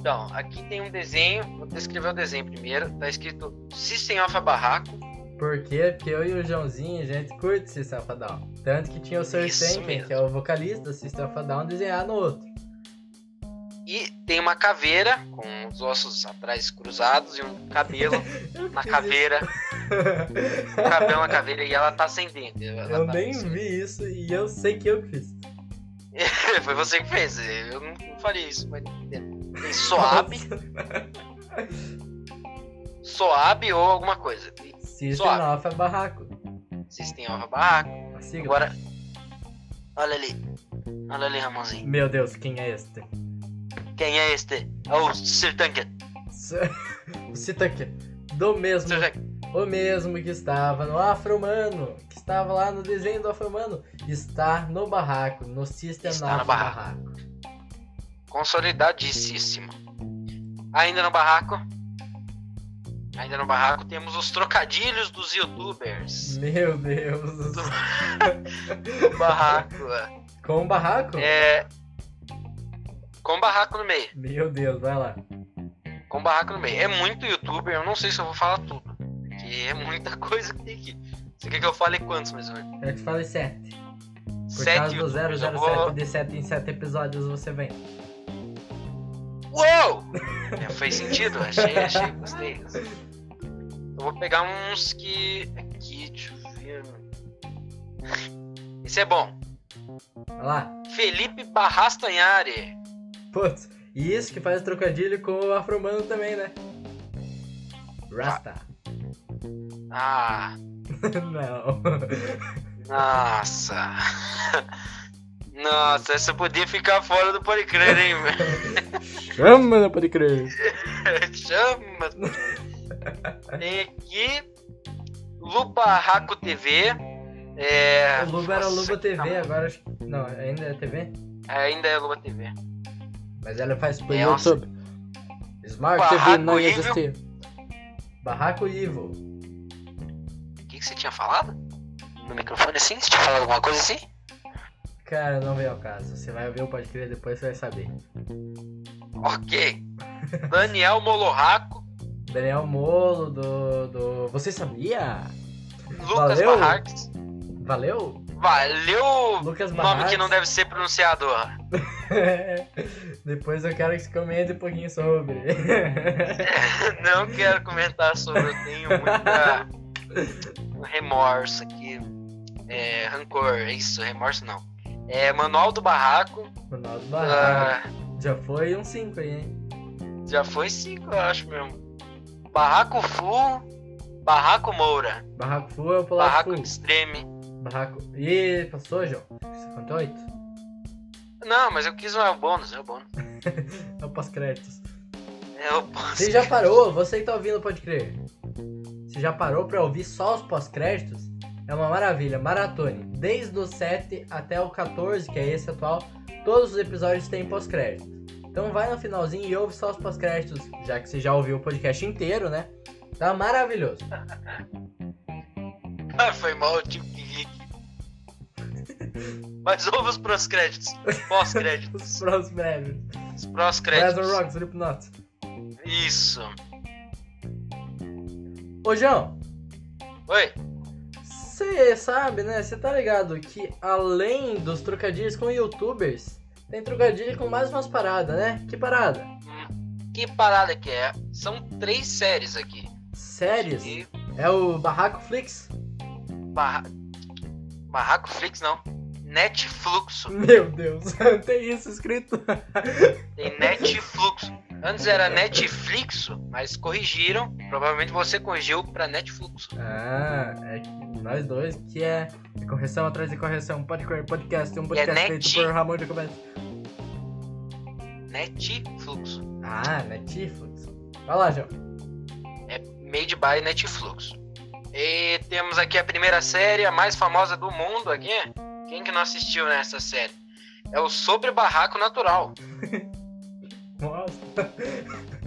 Então, aqui tem um desenho. Vou descrever o desenho primeiro. Tá escrito System of a Barraco. Por quê? Porque eu e o Joãozinho, a gente curte System of a Down. Tanto que tinha o Sir mesmo. que é o vocalista do System of a Down, desenhado no outro. E tem uma caveira com os ossos atrás cruzados e um cabelo na caveira. Um cabelo na caveira e ela tá dente. Ela Eu tá nem vi isso e eu sei que eu fiz. Foi você que fez. Eu não não faria isso, mas. Tem Soab, Soab ou alguma coisa. System Suave. of a Barraco. System of a Barraco. Agora, olha ali. Olha ali, Ramonzinho. Meu Deus, quem é este? Quem é este? É o Sir Duncan. O Sitank. Do mesmo, Sir o mesmo que estava no Afro-Mano, que estava lá no desenho do Afro-Mano, está no barraco, no System Está no barraco. barraco. Consolidadíssimo. Ainda no barraco. Ainda no barraco temos os trocadilhos dos youtubers. Meu Deus. O barraco. é. Com o barraco? É. Com barraco no meio. Meu Deus, vai lá. Com barraco no meio. É muito youtuber, eu não sei se eu vou falar tudo. Porque é muita coisa que tem aqui. Você quer que eu fale quantos, ou menos? Eu te falei 7. Por Sete causa do youtubers. Eu 007 vou... de 7 em 7 episódios você vem. Uou! É, fez sentido, achei, achei, gostei. Eu vou pegar uns que. Aqui, deixa eu ver. Esse é bom. Olha lá. Felipe Barrastanhari. Putz, e isso que faz trocadilho com o afromano também, né? Rasta. Ah, Não. nossa. Nossa, essa podia ficar fora do pode crer, hein, velho? Chama, não pode crer. Chama. Tem aqui. Lubarraco TV. É. O Luba era Luba TV, tá- agora. Não, ainda é TV? Ainda é Luba TV. Mas ela faz pro Nossa. YouTube. Smart Barraco TV não Evil. Barraco Evil. O que, que você tinha falado? No microfone assim? Você tinha falado alguma coisa assim? Cara, não veio ao caso. Você vai ver o Pode Crer depois você vai saber. Ok. Daniel Molorraco. Daniel Molo do. do... Você sabia? Lucas Valeu. Barraques. Valeu? Valeu! Lucas Nome Barraques. que não deve ser pronunciado. Depois eu quero que você comente um pouquinho sobre. não quero comentar sobre, eu tenho muita remorso aqui. É, rancor, é isso, remorso não. É Manual do Barraco. Ronaldo Barraco. ah, Já foi um 5 aí, hein? já foi cinco, eu acho mesmo. Barraco Full, Barraco Moura, Barraco Full é o Barraco Full. Extreme. Barraco. Ih, passou, João? Você contou 8? Não, mas eu quis um é o bônus, é o bônus. É o pós-créditos. É o bônus. Você já parou? Você que tá ouvindo, pode crer. Você já parou pra ouvir só os pós-créditos? É uma maravilha, maratone. Desde o 7 até o 14, que é esse atual, todos os episódios têm pós-crédito. Então vai no finalzinho e ouve só os pós-créditos, já que você já ouviu o podcast inteiro, né? Tá maravilhoso. Ah, foi mal, eu tive que. Mas ouve os pós-créditos. Os Pós-créditos. próximos breves. Os pós-créditos. Rock, Slipknot. Isso. Ô, João, Oi. você sabe, né? Você tá ligado que além dos trocadilhos com youtubers, tem trocadilho com mais umas paradas, né? Que parada? Hum, Que parada que é? São três séries aqui. Séries? E É o Barraco Flix? barra... Barraco Flix não. Netfluxo. Meu Deus, tem isso escrito. Tem Netfluxo. Antes era Netflixo, mas corrigiram. Provavelmente você corrigiu pra Netfluxo. Ah, é que nós dois, que é correção atrás de correção, podcast, podcast, um podcast net. feito por Ramon Jacobete. Netfluxo. Ah, Netflix. Vai lá, João. É made by Netflix. E temos aqui a primeira série, a mais famosa do mundo aqui. Quem que não assistiu nessa série? É o Sobre Barraco Natural. Nossa.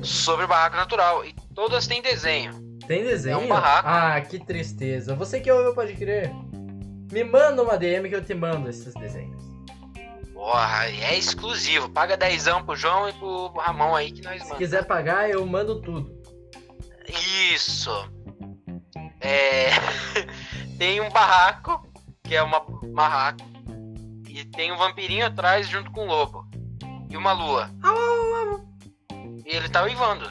Sobre Barraco Natural. E todas têm desenho. Tem desenho? É um barraco. Ah, que tristeza. Você que ouviu, pode crer. Me manda uma DM que eu te mando esses desenhos. Porra, é exclusivo. Paga dezão pro João e pro Ramon aí que nós Se mandamos. quiser pagar, eu mando tudo. Isso. É... tem um barraco, que é uma barraco. E tem um vampirinho atrás junto com um lobo. E uma lua. E ele tá uivando.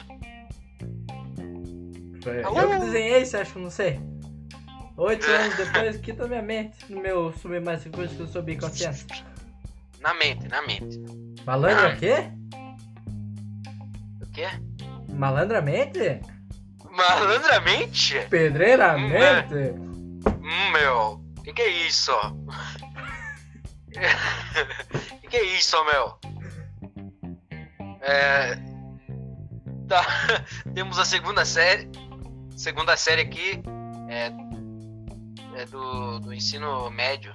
Alô? Eu que desenhei, você acha que eu não sei? Oito anos depois, quita minha mente no meu submais coisas que eu sou consciente. Na mente, na mente. Malandro Ah. o quê? O quê? Malandramente? Malandramente? Pedreiramente? Hum, meu. Que que é isso? que que é isso, meu? É... Tá. Temos a segunda série. Segunda série aqui é, é do, do ensino médio.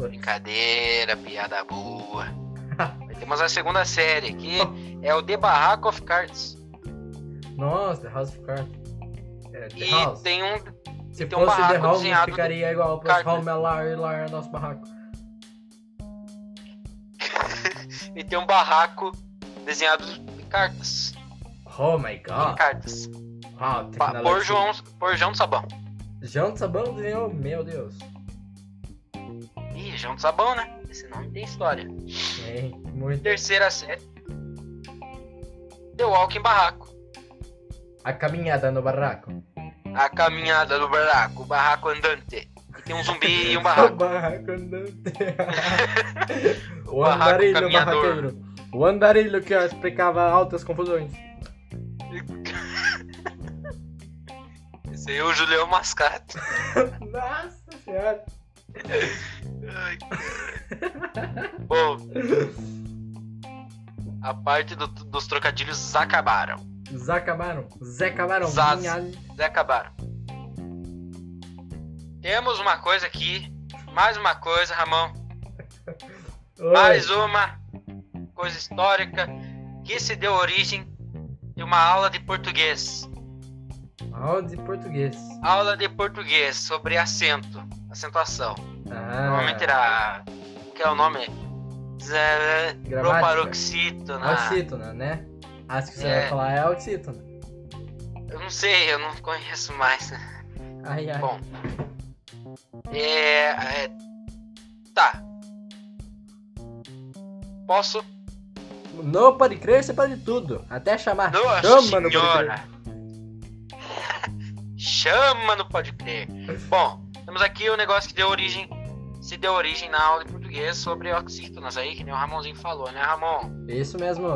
Brincadeira, piada boa. Temos a segunda série aqui. É o The Barrack of Cards. Nossa, The House of Cards. É, E House. tem um Se tem um fosse The barraco House, desenhado ficaria igual para. Home Lar e Lar nosso barraco. e tem um barraco desenhado de cartas. Oh my Em god. cartas. Wow, Pa- Por. João, por João do Sabão. João de Sabão desenhou, meu Deus. Ih, João do Sabão, né? Esse nome tem história. Tem muito. Terceira série. The Walking Barraco. A caminhada no barraco. A caminhada do barraco, o barraco andante. E tem um zumbi e um O barraco. barraco andante. o barraco andarilho, o caminhador. barraqueiro. O andarilho que explicava altas confusões. Esse aí é o Julião Mascato. Nossa senhora. Ai. Bom, a parte do- dos trocadilhos acabaram. Zé Camarão. Zé Camarão. Zaz. Já acabaram. Temos uma coisa aqui. Mais uma coisa, Ramon. Oi. Mais uma coisa histórica que se deu origem de uma aula de português. Aula de português. Aula de português sobre acento, acentuação. Ah. Normalmente era. que é o nome? Zé- Gramática. Proparoxítona. Oxítona, né? Acho que você É. vai falar é oxítona. Eu não sei, eu não conheço mais. Ai, ai. Bom. É, é, Tá. Posso? No Pode Crer, você pode tudo. Até chamar. Nossa Chama no Pode senhora! Crer. Chama no Pode Crer. Bom, temos aqui o negócio que deu origem. Se deu origem na aula de português sobre oxítonas aí, que nem o Ramonzinho falou, né, Ramon? Isso mesmo.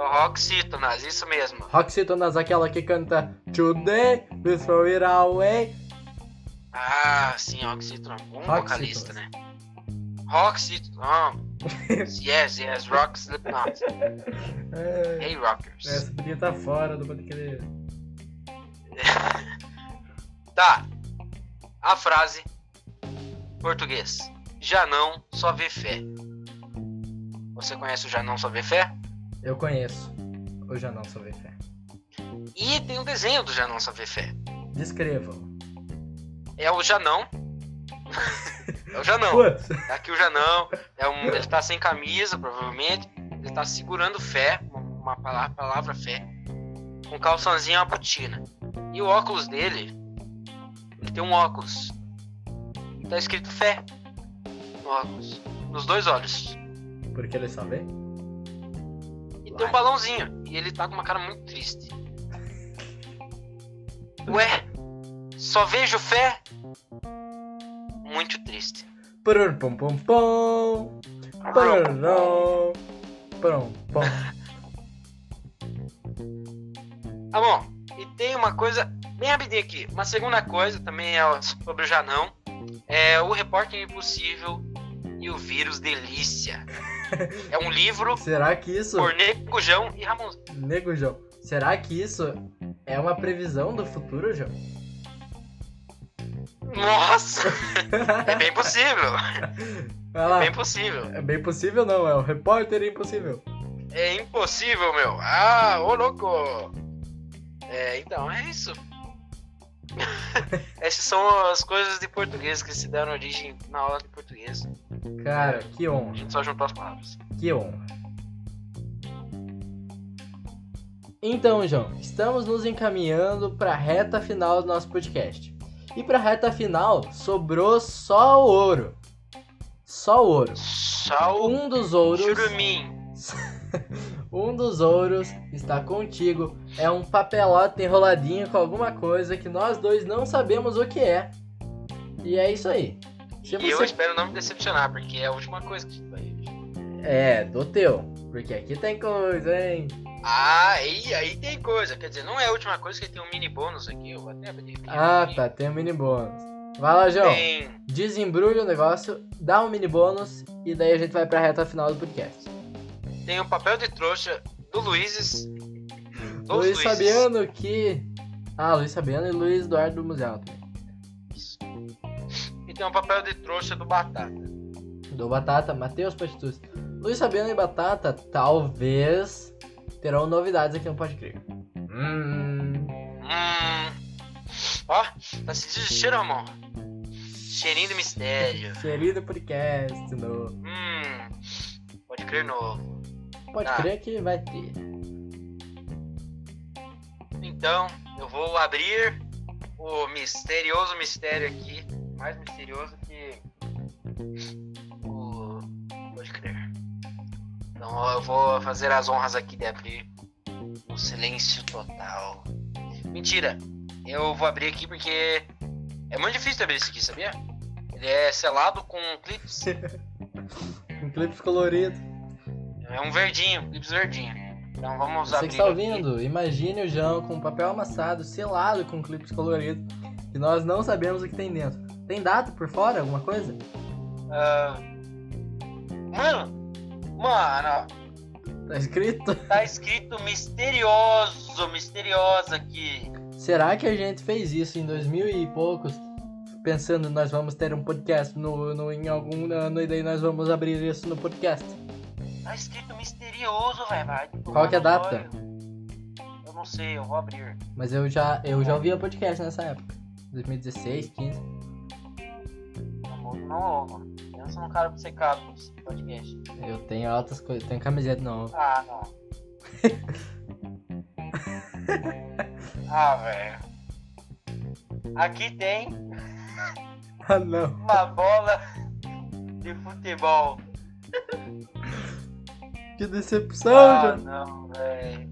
É o oxítonas, isso mesmo. Roxítonas, aquela que canta Today, we throw it away. Ah, sim, oxítonas. Um vocalista, né? Roxítonas. yes, yes, Rock Slipknot. É, Hey, Rockers. essa podia estar fora do Pode Crer. Tá. A frase. Português. Já não, só vê fé. Você conhece o Já não, só vê fé? Eu conheço. Ou já não, só ver fé. E tem um desenho do Já não, só vê fé. Descrevam. É o Janão. é o Janão. Putz. É aqui o Janão. É um, ele tá sem camisa, provavelmente. Ele tá segurando fé, uma, palavra, palavra fé. Com calçãozinho e uma botina. E o óculos dele. Ele tem um óculos. Tá escrito fé. No óculos. Nos dois olhos. Porque ele só vê? E tem um balãozinho. E ele tá com uma cara muito triste. Ué, só vejo fé? Muito triste. Pum, pum, pum. Prum, pum, pum. Tá bom. E tem uma coisa bem rapidinho aqui. Uma segunda coisa também é sobre o Janão. É o Repórter Impossível e o Vírus Delícia. É um livro Será que isso... por Nego e Ramonzinho. Nego João, será que isso é uma previsão do futuro, João? Nossa! É bem possível. Lá. Bem possível. É bem possível não, é o repórter impossível. É impossível, meu. Ah, ô louco! É, então, é isso. Essas são as coisas de português que se deram origem na aula de português. Cara, que A honra, gente só juntou as palavras. que honra. Então, João, estamos nos encaminhando para a reta final do nosso podcast. E para a reta final, sobrou só o ouro. Só o ouro. Só o Um dos ouros. churumim. um dos ouros está contigo. É um papelote enroladinho com alguma coisa que nós dois não sabemos o que é. E é isso aí. Se E eu você- espero não me decepcionar, porque é a última coisa que vai. É, do teu. Porque aqui tem coisa, hein? Ah, aí, aí tem coisa. Quer dizer, não é a última coisa que tem um mini bônus aqui. Eu vou até abrir aqui. Ah, tá. Tem um mini bônus. Vai lá, João. Tem. Desembrulha o negócio, dá um mini bônus e daí a gente vai pra reta final do podcast. Tem o papel de trouxa do Luizes. Dos Luiz Luizes. Fabiano que. Ah, Luiz Fabiano e Luiz Eduardo do Museu também. E tem um papel de trouxa do Batata. Do Batata, Matheus Patitus. Luiz Fabiano e Batata talvez terão novidades aqui no Pode Crer. Hum. Hum. Ó, tá sentindo o cheiro, amor? Cheirinho de mistério. Querido podcast no. Hum. Pode crer novo. Pode Tá. crer que vai ter. Então, eu vou abrir o misterioso mistério aqui. Mais misterioso que o. Pode crer. Então eu vou fazer as honras aqui de abrir no silêncio total. Mentira! eu vou abrir aqui porque é muito difícil de abrir esse aqui, sabia? Ele é selado com clips. Um clipe colorido. É um verdinho, clips verdinho. Então vamos Você abrir. que está aqui. ouvindo, imagine o João com papel amassado, selado com clipes coloridos, que nós não sabemos o que tem dentro. Tem data por fora, alguma coisa? Ah, mano, mano, Tá escrito? tá escrito misterioso, misteriosa aqui. Será que a gente fez isso em 2000 e poucos, pensando nós vamos ter um podcast no, no, em algum ano e daí nós vamos abrir isso no podcast? Tá escrito misterioso, velho. vai tomar Qual que é a data? Eu não sei, eu vou abrir. Mas eu já, eu já ouvia podcast nessa época. 2016, 15. Não, não, pensa no cara obcecado com esse podcast. Eu tenho altas coisas, tenho camiseta não. Ah, não. ah, velho. Aqui tem Ah não. uma bola de futebol. Que decepção, Ah, não, velho.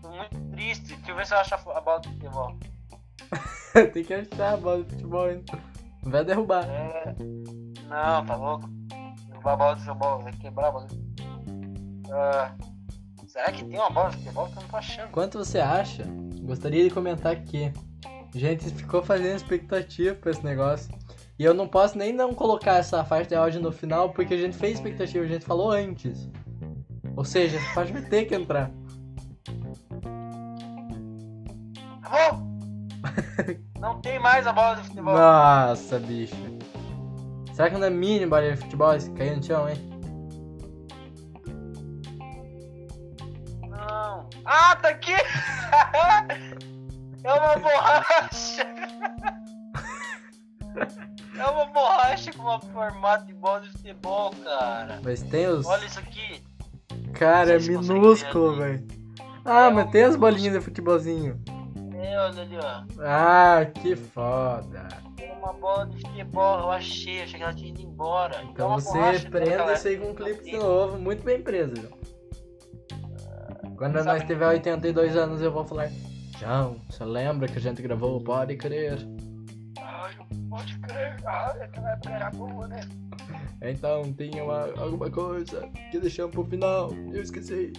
Tô muito triste. Deixa eu ver se eu acho a bola de futebol. Tem que achar a bola de futebol ainda. Vai derrubar. É. Não, tá louco? Derrubar a bola de futebol, vai quebrar a bola. Ah, será que tem uma bola de futebol que eu não tô achando? Quanto você acha? Gostaria de comentar aqui. Gente ficou fazendo expectativa pra esse negócio. E eu não posso nem não colocar essa faixa de áudio no final, porque a gente fez expectativa, a gente falou antes. Ou seja, essa faixa vai ter que entrar. Acabou! não tem mais a bola de futebol. Nossa, bicho. Será que não é mini bola de futebol esse caiu no chão, hein? Não. Ah, tá aqui! é uma borracha! é uma borracha com um formato de bola de futebol, cara. Mas tem os. Olha isso aqui. Cara, é minúsculo, ver velho. Ah, É mas um tem as bolinhas de futebolzinho. É, olha ali, ó. Ah, que foda. Tem uma bola de futebol, eu achei, achei que ela tinha ido embora. Então você borracha, prenda aquela- isso aí com um clipe de novo, muito bem preso, João. Quando Sabe- nós tiver 82 anos eu vou falar. João, você lembra que a gente gravou o Pode Crer? Pode crer. Ah, aquela época era boa, né? Então tinha uma, alguma coisa que deixamos pro final. Eu esqueci.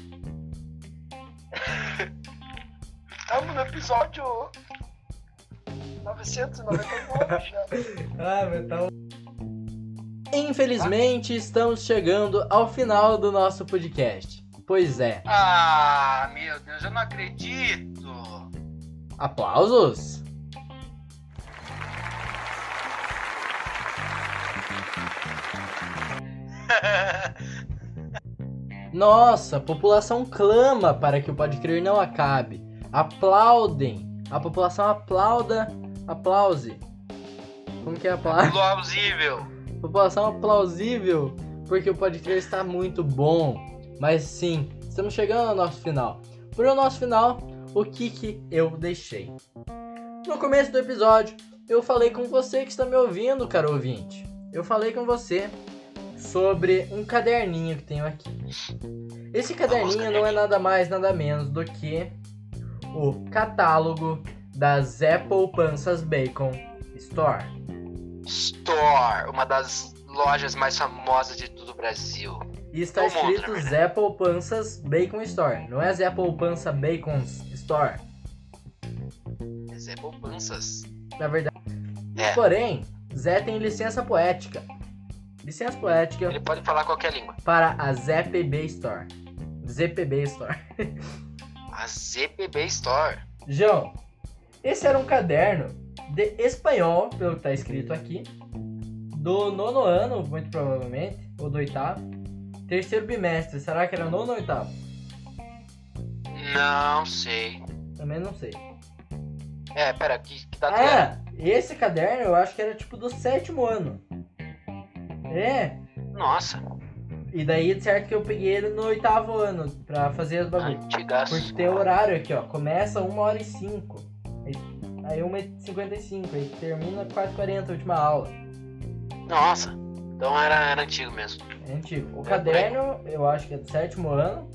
Estamos no episódio 999 já. Ah, mas tá. Infelizmente, estamos chegando ao final do nosso podcast. Pois é. Ah, meu Deus, eu não acredito. Aplausos? Nossa, a população clama para que o Pode Crer não acabe. Aplaudem. A população aplauda. Aplause. Como que é aplauso? Plausível. População aplausível, porque o Pode Crer está muito bom. Mas sim, estamos chegando ao nosso final. Por o nosso final, o que que eu deixei? No começo do episódio, eu falei com você que está me ouvindo, caro ouvinte. Eu falei com você sobre um caderninho que tenho aqui. Esse caderninho não é nada mais, nada menos do que o catálogo das Apple Panças Bacon Store. Store, uma das lojas mais famosas de todo o Brasil. E está mundo, escrito na verdade. Apple Panças Bacon Store. Não é Apple Pança Bacons Store. Zé Poupanças. Na verdade. É. Porém, Zé tem licença poética. Licença poética Ele pode falar qualquer língua. para a ZPB Store. ZPB Store. A ZPB Store. João, esse era um caderno de espanhol, pelo que está escrito aqui. Do nono ano, muito provavelmente. Ou do oitavo. Terceiro bimestre. Será que era nono ou oitavo? Não sei. Também não sei. É, pera, que, que data que era? É, esse caderno eu acho que era tipo do sétimo ano. É, Nossa, e daí certo que eu peguei ele no oitavo ano pra fazer as bagulhos. antigaço. Porque tem horário aqui, ó. Começa 1 hora e 5. Aí 1 e 55. Aí termina 4 40 a última aula. Nossa, então era, era antigo mesmo. É antigo. O É, caderno, eu acho que é do sétimo ano.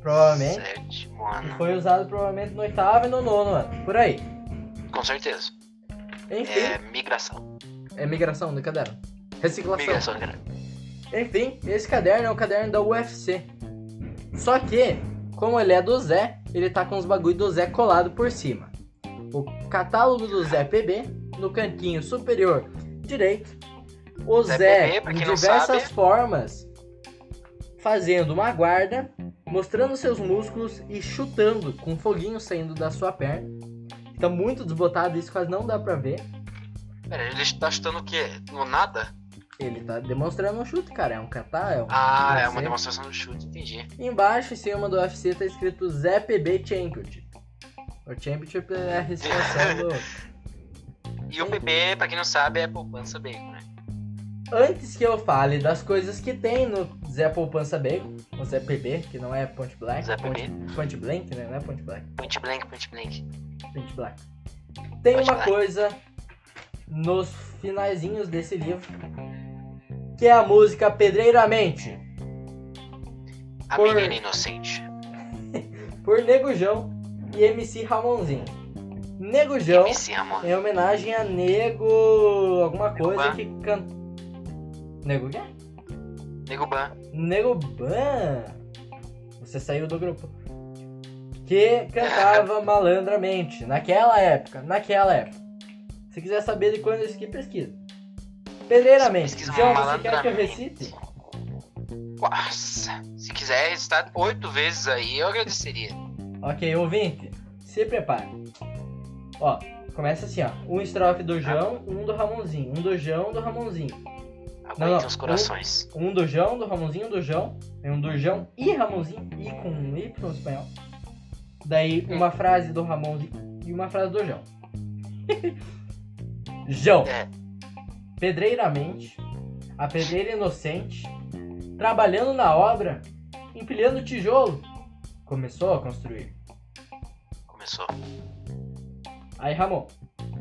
Provavelmente. Sétimo E ano. foi usado provavelmente no oitavo e no nono ano. Por aí. com certeza. Enfim, É migração. é migração do caderno. Reciclação. Migração, cara. Enfim, esse caderno é o caderno da UFC. Só que, como ele é do Zé, ele tá com os bagulho do Zé colado por cima. O catálogo do Zé PB, no cantinho superior direito. O Zé Zé, PB, não diversas formas, fazendo uma guarda, mostrando seus músculos e chutando com foguinho saindo da sua perna. Tá muito desbotado, isso quase não dá pra ver. Pera, ele tá chutando o quê? No nada? Ele tá demonstrando um chute, cara. É um catar, é um Ah, é UFC. uma demonstração do chute, entendi. Embaixo, em cima do UFC, tá escrito Zé PB Championship. O Championship é a restrição do... E o PB, pra quem não sabe, é poupança bacon, né? Antes que eu fale das coisas que tem no Zé Poupança Bacon, o Zé PB, que não é Point Black, Zé PB. Point Blank, né? Não é Point Black, Point blank, point blank. Point Black. Tem uma Black. coisa nos finalzinhos desse livro, que é a música Pedreiramente, A Por- menina inocente. por Negujão e MC Ramonzinho. Negujão MC Ramon. Em homenagem a Nego. alguma Nego coisa Ban. que canta. Nego quê? Nego Ban. Nego Ban. Você saiu do grupo. Que cantava malandramente. Naquela época. Naquela época. Se quiser saber de quando isso aqui, pesquisa. Pedreiramente. João, você quer que eu recite? Nossa, se quiser recitar oito vezes aí, eu agradeceria. Ok, ouvinte. Se prepare. Ó, começa assim, ó. Um estrofe do João, um do Ramonzinho. Um do João, um do Ramonzinho. Não, não, os corações. Um do João, do Ramonzinho, do João. Um do João e Ramonzinho, e com um Y no espanhol. Daí uma frase do Ramonzinho e uma frase do João. João. É. Pedreiramente, a pedreira inocente, trabalhando na obra, empilhando tijolo, começou a construir. Começou. Aí, Ramon.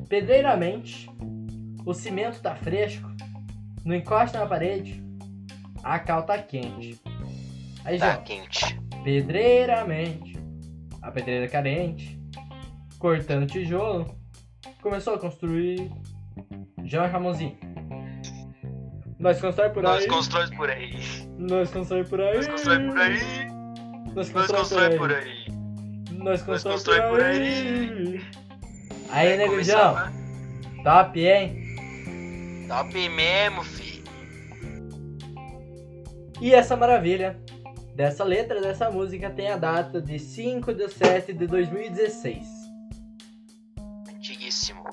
Pedreiramente, o cimento tá fresco, não encosta na parede, a cal tá quente. Aí, Tá João. quente. Pedreiramente, a pedreira carente, cortando tijolo, começou a construir. João e Ramonzinho. Nós constrói por Nós aí. constrói por aí. Nós constrói por aí. Nós constrói por aí. Nós Nós constrói por aí. Nós constrói por aí. Aí, João. né? Top, hein? Top mesmo, fi. E essa maravilha dessa letra dessa música tem a data de 5 de 7 de 2016. Antiguíssimo.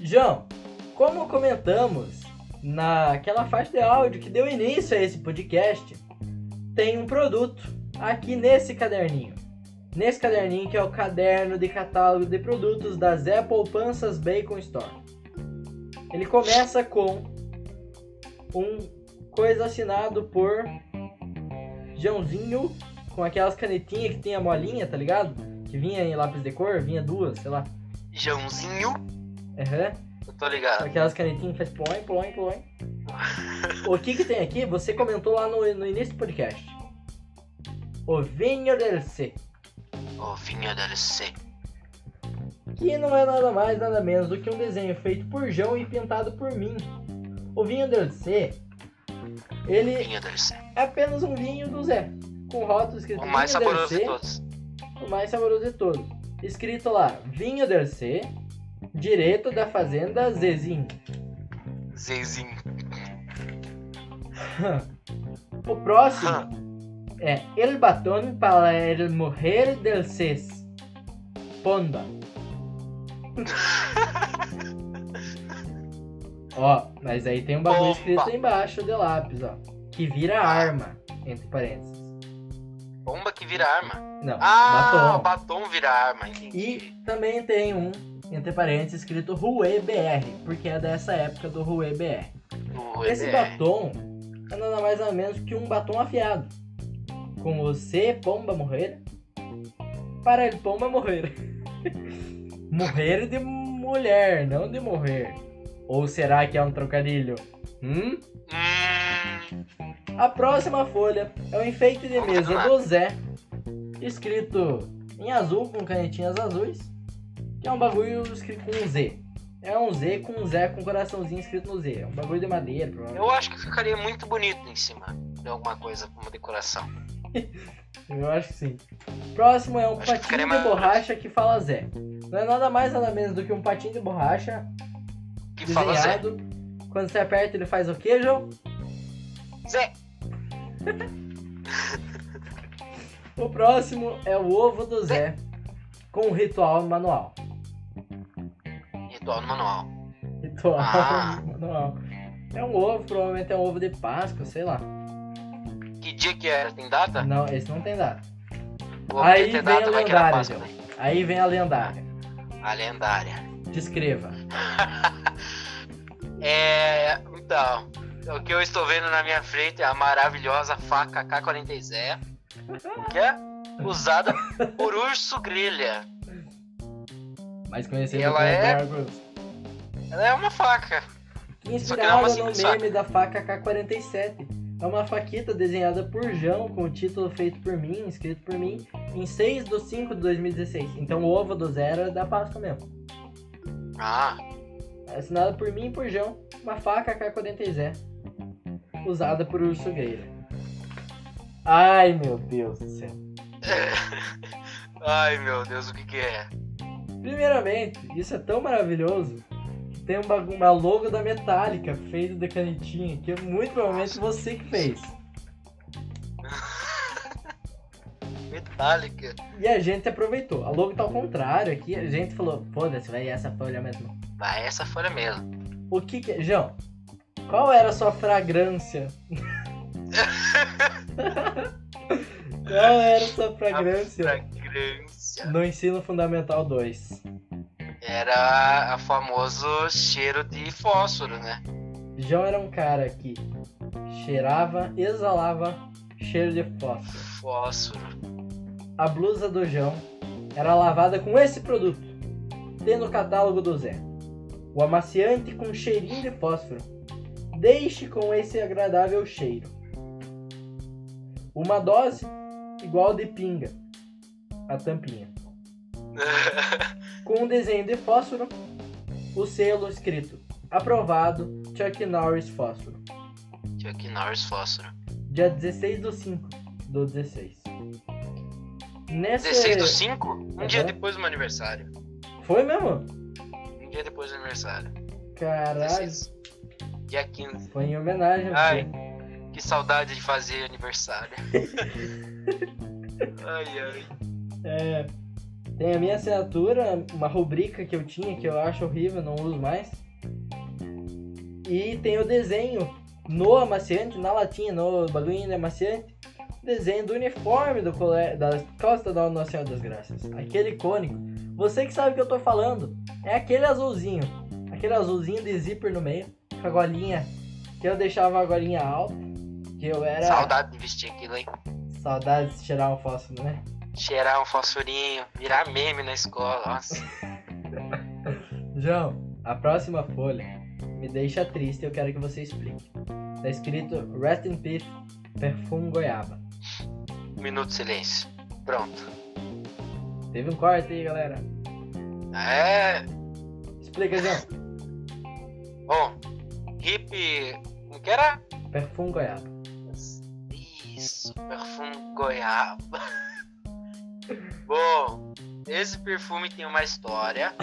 João, como comentamos naquela faixa de áudio que deu início a esse podcast, tem um produto aqui nesse caderninho. Nesse caderninho que é o caderno de catálogo de produtos da Zé Poupanças Bacon Store. Ele começa com um coisa assinado por Joãozinho com aquelas canetinhas que tem a molinha, tá ligado? Que vinha em lápis de cor, vinha duas, sei lá. Joãozinho. Aham. Eu tô ligado. Aquelas canetinhas que faz ploim, ploim, ploim. o que que tem aqui? Você comentou lá no, no início do podcast. O vinho del C. O vinho DLC. Que não é nada mais, nada menos do que um desenho feito por João e pintado por mim. O vinho del C, ele Vinho DLC. é apenas um vinho do Zé. Com rótulo escrito O mais del saboroso C, de todos. o mais saboroso de todos. Escrito lá, vinho del C, direto da fazenda Zezinho. Zezinho. O próximo é El Baton para el Mujer del Ces. Ponda. ó, mas aí tem um bagulho Bomba. escrito embaixo de lápis, ó. Que vira arma, entre parênteses. Bomba que vira arma. Não, Ah, batom. batom vira arma, entendi. E também tem um, entre parênteses, escrito Rue BR, porque é dessa época do Rue BR. O Esse EBR. batom é nada mais nada menos que um batom afiado. Com você, pomba, morrer. Para ele, pomba, morrer. morrer de mulher, não de morrer. Ou será que é um trocadilho? Hum? Hum, A próxima folha é o enfeite de mesa do Zé, escrito em azul com canetinhas azuis, é um bagulho escrito com um Z. É um Z com um Zé com um coraçãozinho escrito no Z. É um bagulho de madeira, provavelmente. Eu acho que ficaria muito bonito em cima de alguma coisa, como decoração. Eu acho que sim. Próximo é um Acho patinho de mais- borracha que fala Zé. Não é nada mais nada menos do que um patinho de borracha Que fala Zé. desenhado. Quando você aperta, ele faz o quê, João? Zé. O próximo é o ovo do Zé com um ritual manual. Ritual no manual. Ritual Ah. manual. É um ovo, provavelmente é um ovo de Páscoa, sei lá. Que dia que era? Tem data? Não, esse não tem data. Ou Aí vem a data, era lendária, Páscoa, né? Aí vem a lendária. A lendária. Descreva. É. Então, o que eu estou vendo na minha frente é a maravilhosa faca K40Z, que é usada por urso grelha. Mais conhecido Ela como é-. Ela é uma faca. É Inspirada uma no meme faca. da faca K-47. É uma faquita desenhada por João, com o título feito por mim, escrito por mim, em 6 de 5 de 2016. Então o ovo do zero é da Páscoa mesmo. Ah, É assinada por mim e por João, uma faca K-47, usada por Urso Gueira. Ai meu Deus do céu. ai meu Deus, o que que é? Primeiramente, isso é tão maravilhoso que tem um bagu- uma logo da Metallica feita de canetinha, que é muito provavelmente você que fez. Metálica. E a gente aproveitou. A logo tá ao contrário aqui. A gente falou, foda-se, vai essa folha mesmo. Vai essa folha mesmo. O que que. João, qual era a sua fragrância? qual era a sua fragrância Fragrância. No ensino fundamental 2? Era a famoso cheiro de fósforo, né? João era um cara que cheirava, exalava cheiro de fósforo. Fósforo. A blusa do João era lavada com esse produto. Tem no catálogo do Zé. O amaciante com cheirinho de fósforo. Deixe com esse agradável cheiro. Uma dose igual de pinga. A tampinha. Com um desenho de fósforo. O selo escrito Aprovado Chuck Norris Fósforo. Chuck Norris fósforo. Dia 16 do 5 do 16. Nesse... 16 do 5? Um Aham. dia depois do meu aniversário. Foi mesmo? Um dia depois do aniversário. Caralho. 16. Dia 15. Foi em homenagem Ai. você. Que saudade de fazer aniversário. ai, ai. É, tem a minha assinatura, uma rubrica que eu tinha, que eu acho horrível, não uso mais. E tem o desenho no amaciante, na latinha, no bagulhinho de amaciante. Desenho do uniforme do cole... da Escola Estadual Nossa Senhora das Graças. Aquele icônico. Você que sabe o que eu tô falando. É aquele azulzinho. Aquele azulzinho de zíper no meio. Com a golinha. Que eu deixava a golinha alta. Que eu era. Saudade de vestir aquilo, hein? Saudades de tirar um fósforo, né? Cheirar um fosforinho, virar meme na escola. Nossa. João, a próxima folha me deixa triste e eu quero que você explique. Tá escrito Rest in Peace, Perfume Goiaba. Minuto de silêncio. Pronto. Teve um corte aí, galera. É. Explica, João. Bom, hip. Como que era? Perfume Goiaba. Isso, perfume goiaba. Bom, esse perfume tem uma história.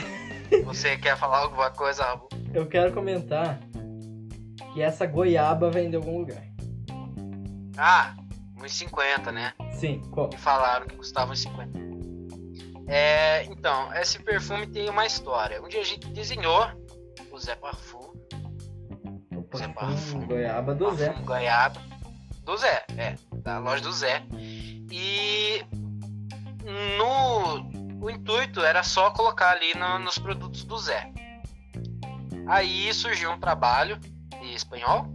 Você quer falar alguma coisa, Rabu? Eu quero comentar que essa goiaba vem de algum lugar. Ah, uns 50, né? Sim, qual? Me falaram que custava uns 50. É, então, esse perfume tem uma história. Um dia a gente desenhou o Zé Parfum. O Zé Parfum. goiaba do Zé. Parfum goiaba. Do Zé, é. Da loja do Zé. E no o intuito era só colocar ali no- nos produtos do Zé. Aí surgiu um trabalho de espanhol.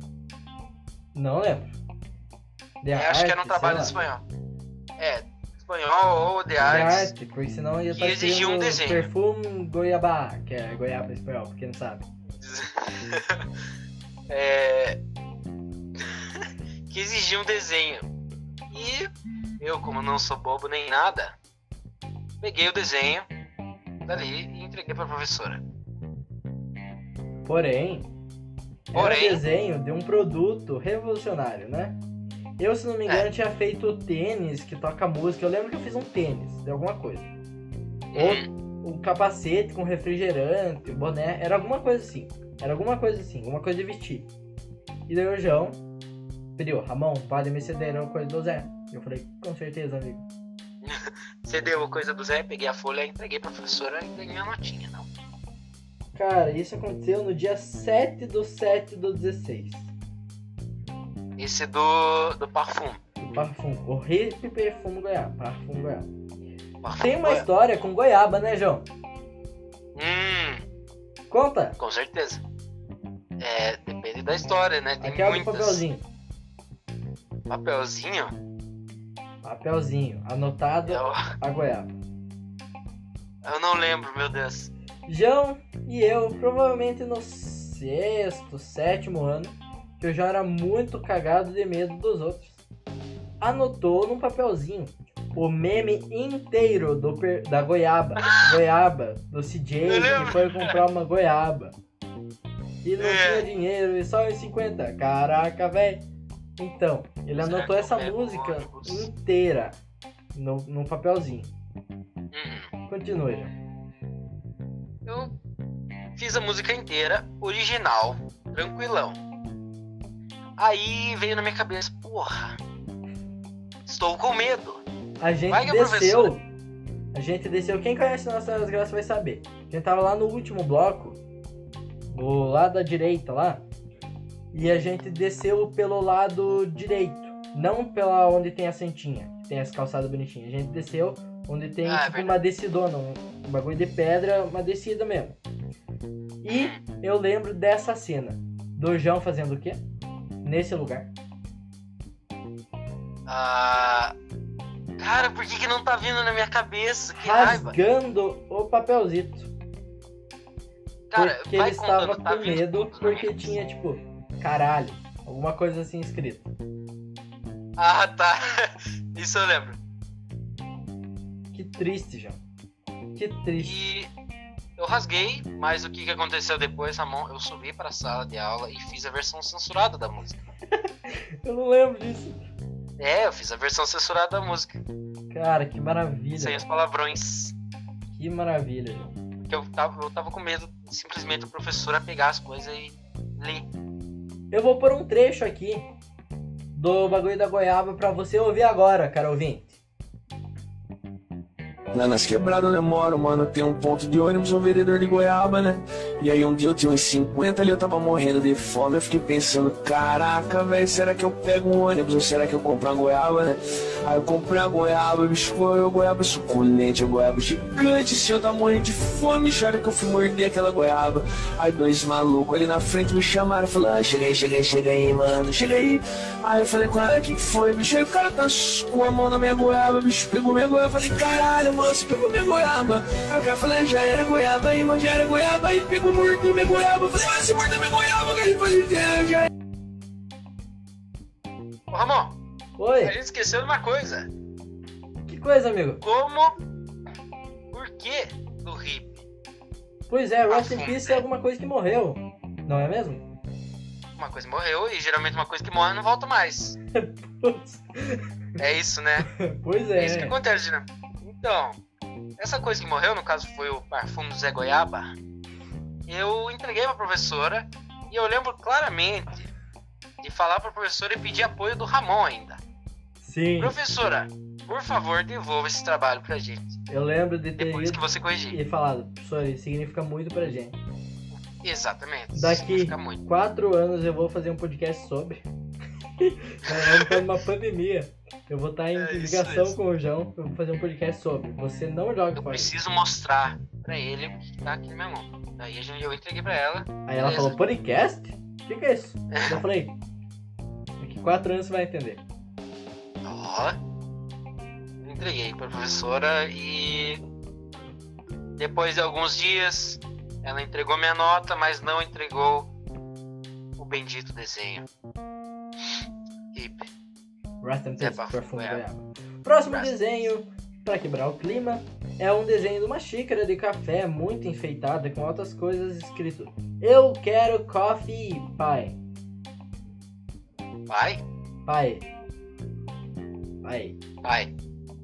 Não lembro. É, acho que era um arte, trabalho lá. espanhol. É, espanhol ou de De artes. arte, porque senão ia Que estar exigia um desenho. Perfume Goiabá, que é goiaba em espanhol, pra quem não sabe. É, que exigia um desenho. E eu, como não sou bobo nem nada, peguei o desenho dali e entreguei pra professora. Porém, Porém- era desenho de um produto revolucionário, né? Eu, se não me engano, É. tinha feito tênis que toca música. Eu lembro que eu fiz um tênis de alguma coisa. Hum, Ou um capacete com refrigerante, boné, era alguma coisa assim. Era alguma coisa assim, alguma coisa de vestir. E daí o João pediu, Ramon, pode me ceder uma coisa do Zé. Eu falei, com certeza, amigo. Você deu a coisa do Zé, peguei a folha, entreguei pra professora e ganhei a notinha, não. Cara, isso aconteceu no dia 7 do 7 do 16. Esse do, do parfum. Do Parfum. O Hip Perfume Goiaba. Parfum Goiaba. Parfum Tem uma Goiaba. história com goiaba, né, João? Hum, Conta. com certeza. É, depende da história, né? Tem Aqui é o muitas. papelzinho. Papelzinho? Papelzinho. Anotado Eu, a goiaba. eu não lembro, meu Deus. João e eu, provavelmente no sexto, sétimo ano, que eu já era muito cagado de medo dos outros, anotou num papelzinho o meme inteiro do per- da goiaba. Goiaba, do CJ, que foi comprar uma goiaba. E não É. tinha dinheiro, e só uns 50. Caraca, velho. Então, ele anotou essa música inteira no, num papelzinho. Hum, Continue. João. eu fiz a música inteira, original, tranquilão. Aí veio na minha cabeça, porra, estou com medo. A gente Vai desceu. A gente desceu. Quem conhece Nossas Graças vai saber. A gente tava lá no último bloco, do lado da direita lá. E a gente desceu pelo lado direito. Não pela onde tem a sentinha, que tem as calçadas bonitinhas. A gente desceu onde tem Ah, é tipo uma descidona, um bagulho de pedra, uma descida mesmo. E eu lembro dessa cena. Do João fazendo o quê? Nesse lugar. Ah, cara, por que, que não tá vindo na minha cabeça? Que raiva. Rasgando o papelzito. Cara, porque ele estava tá com medo porque tinha, tipo, caralho, alguma coisa assim escrita. Ah, tá. Isso eu lembro. Que triste, João. Que triste. E eu rasguei, mas o que, que aconteceu depois, Ramon? Eu subi pra sala de aula e fiz a versão censurada da música. Eu não lembro disso. É, eu fiz a versão censurada da música. Cara, que maravilha. Sem os palavrões. Que maravilha, João. Porque eu tava, eu tava com medo de simplesmente o professor pegar as coisas e ler. Eu vou pôr um trecho aqui do bagulho da goiaba pra você ouvir agora, cara ouvinte. Lá nas quebradas onde eu moro, mano, tem um ponto de ônibus, um vendedor de goiaba, né? E aí um dia eu tinha uns 50 ali, eu tava morrendo de fome, eu fiquei pensando, caraca, velho, será que eu pego um ônibus ou será que eu compro uma goiaba, né? Aí eu comprei uma goiaba, bicho, uma goiaba suculente, uma goiaba gigante, se eu tava morrendo de fome, chora que eu fui morder aquela goiaba. Aí dois malucos ali na frente me chamaram, falaram, ah, aí, chega aí, mano, chega aí. Eu falei, cara, o que que foi, bicho? Aí o cara tá com a mão na minha goiaba, bicho, pegou minha goiaba, eu falei, caralho, mano, você pegou minha goiaba. Aí o cara falou, já era goiaba aí, mano, já era goiaba aí, pegou mordeu minha goiaba. Eu falei, ah, você mordeu minha goiaba, cara, eu falei, "É, já era. Ô, Ramon, a Oi, gente esqueceu de uma coisa. que coisa, amigo? Como? Por que do hip? Pois é, Rest in Peace né? é alguma coisa que morreu. Não é mesmo? Uma coisa morreu e geralmente uma coisa que morre não volta mais. É isso, né? Pois É isso que é. acontece, né? Então, essa coisa que morreu, no caso foi o perfume do Zé Goiaba, eu entreguei pra professora e eu lembro claramente de falar pra professora e pedir apoio do Ramon ainda. Sim, Professora, por favor, devolva esse trabalho pra gente. eu lembro de ter Depois que você corrigir. e falado, professor, isso significa muito pra gente. Exatamente. Daqui significa muito. quatro anos eu vou fazer um podcast sobre. Nós vamos estar numa pandemia. Eu vou estar em É isso ligação com o João. Eu vou fazer um podcast sobre. Você não joga Eu fora. preciso mostrar pra ele o que tá aqui na minha mão. Daí a gente- eu entreguei pra ela. Aí ela beleza. falou, podcast? O que, que é isso? Eu falei, daqui quatro anos você vai entender. Ó. Entreguei pra professora e depois de alguns dias ela entregou minha nota, mas não entregou o bendito desenho. Hip. Rest in É, Perfume é. Goiaba. Próximo desenho, pra quebrar o clima, é um desenho de uma xícara de café muito enfeitada com altas coisas escrito Eu quero coffee pie. Vai, Pai. Pai. vai,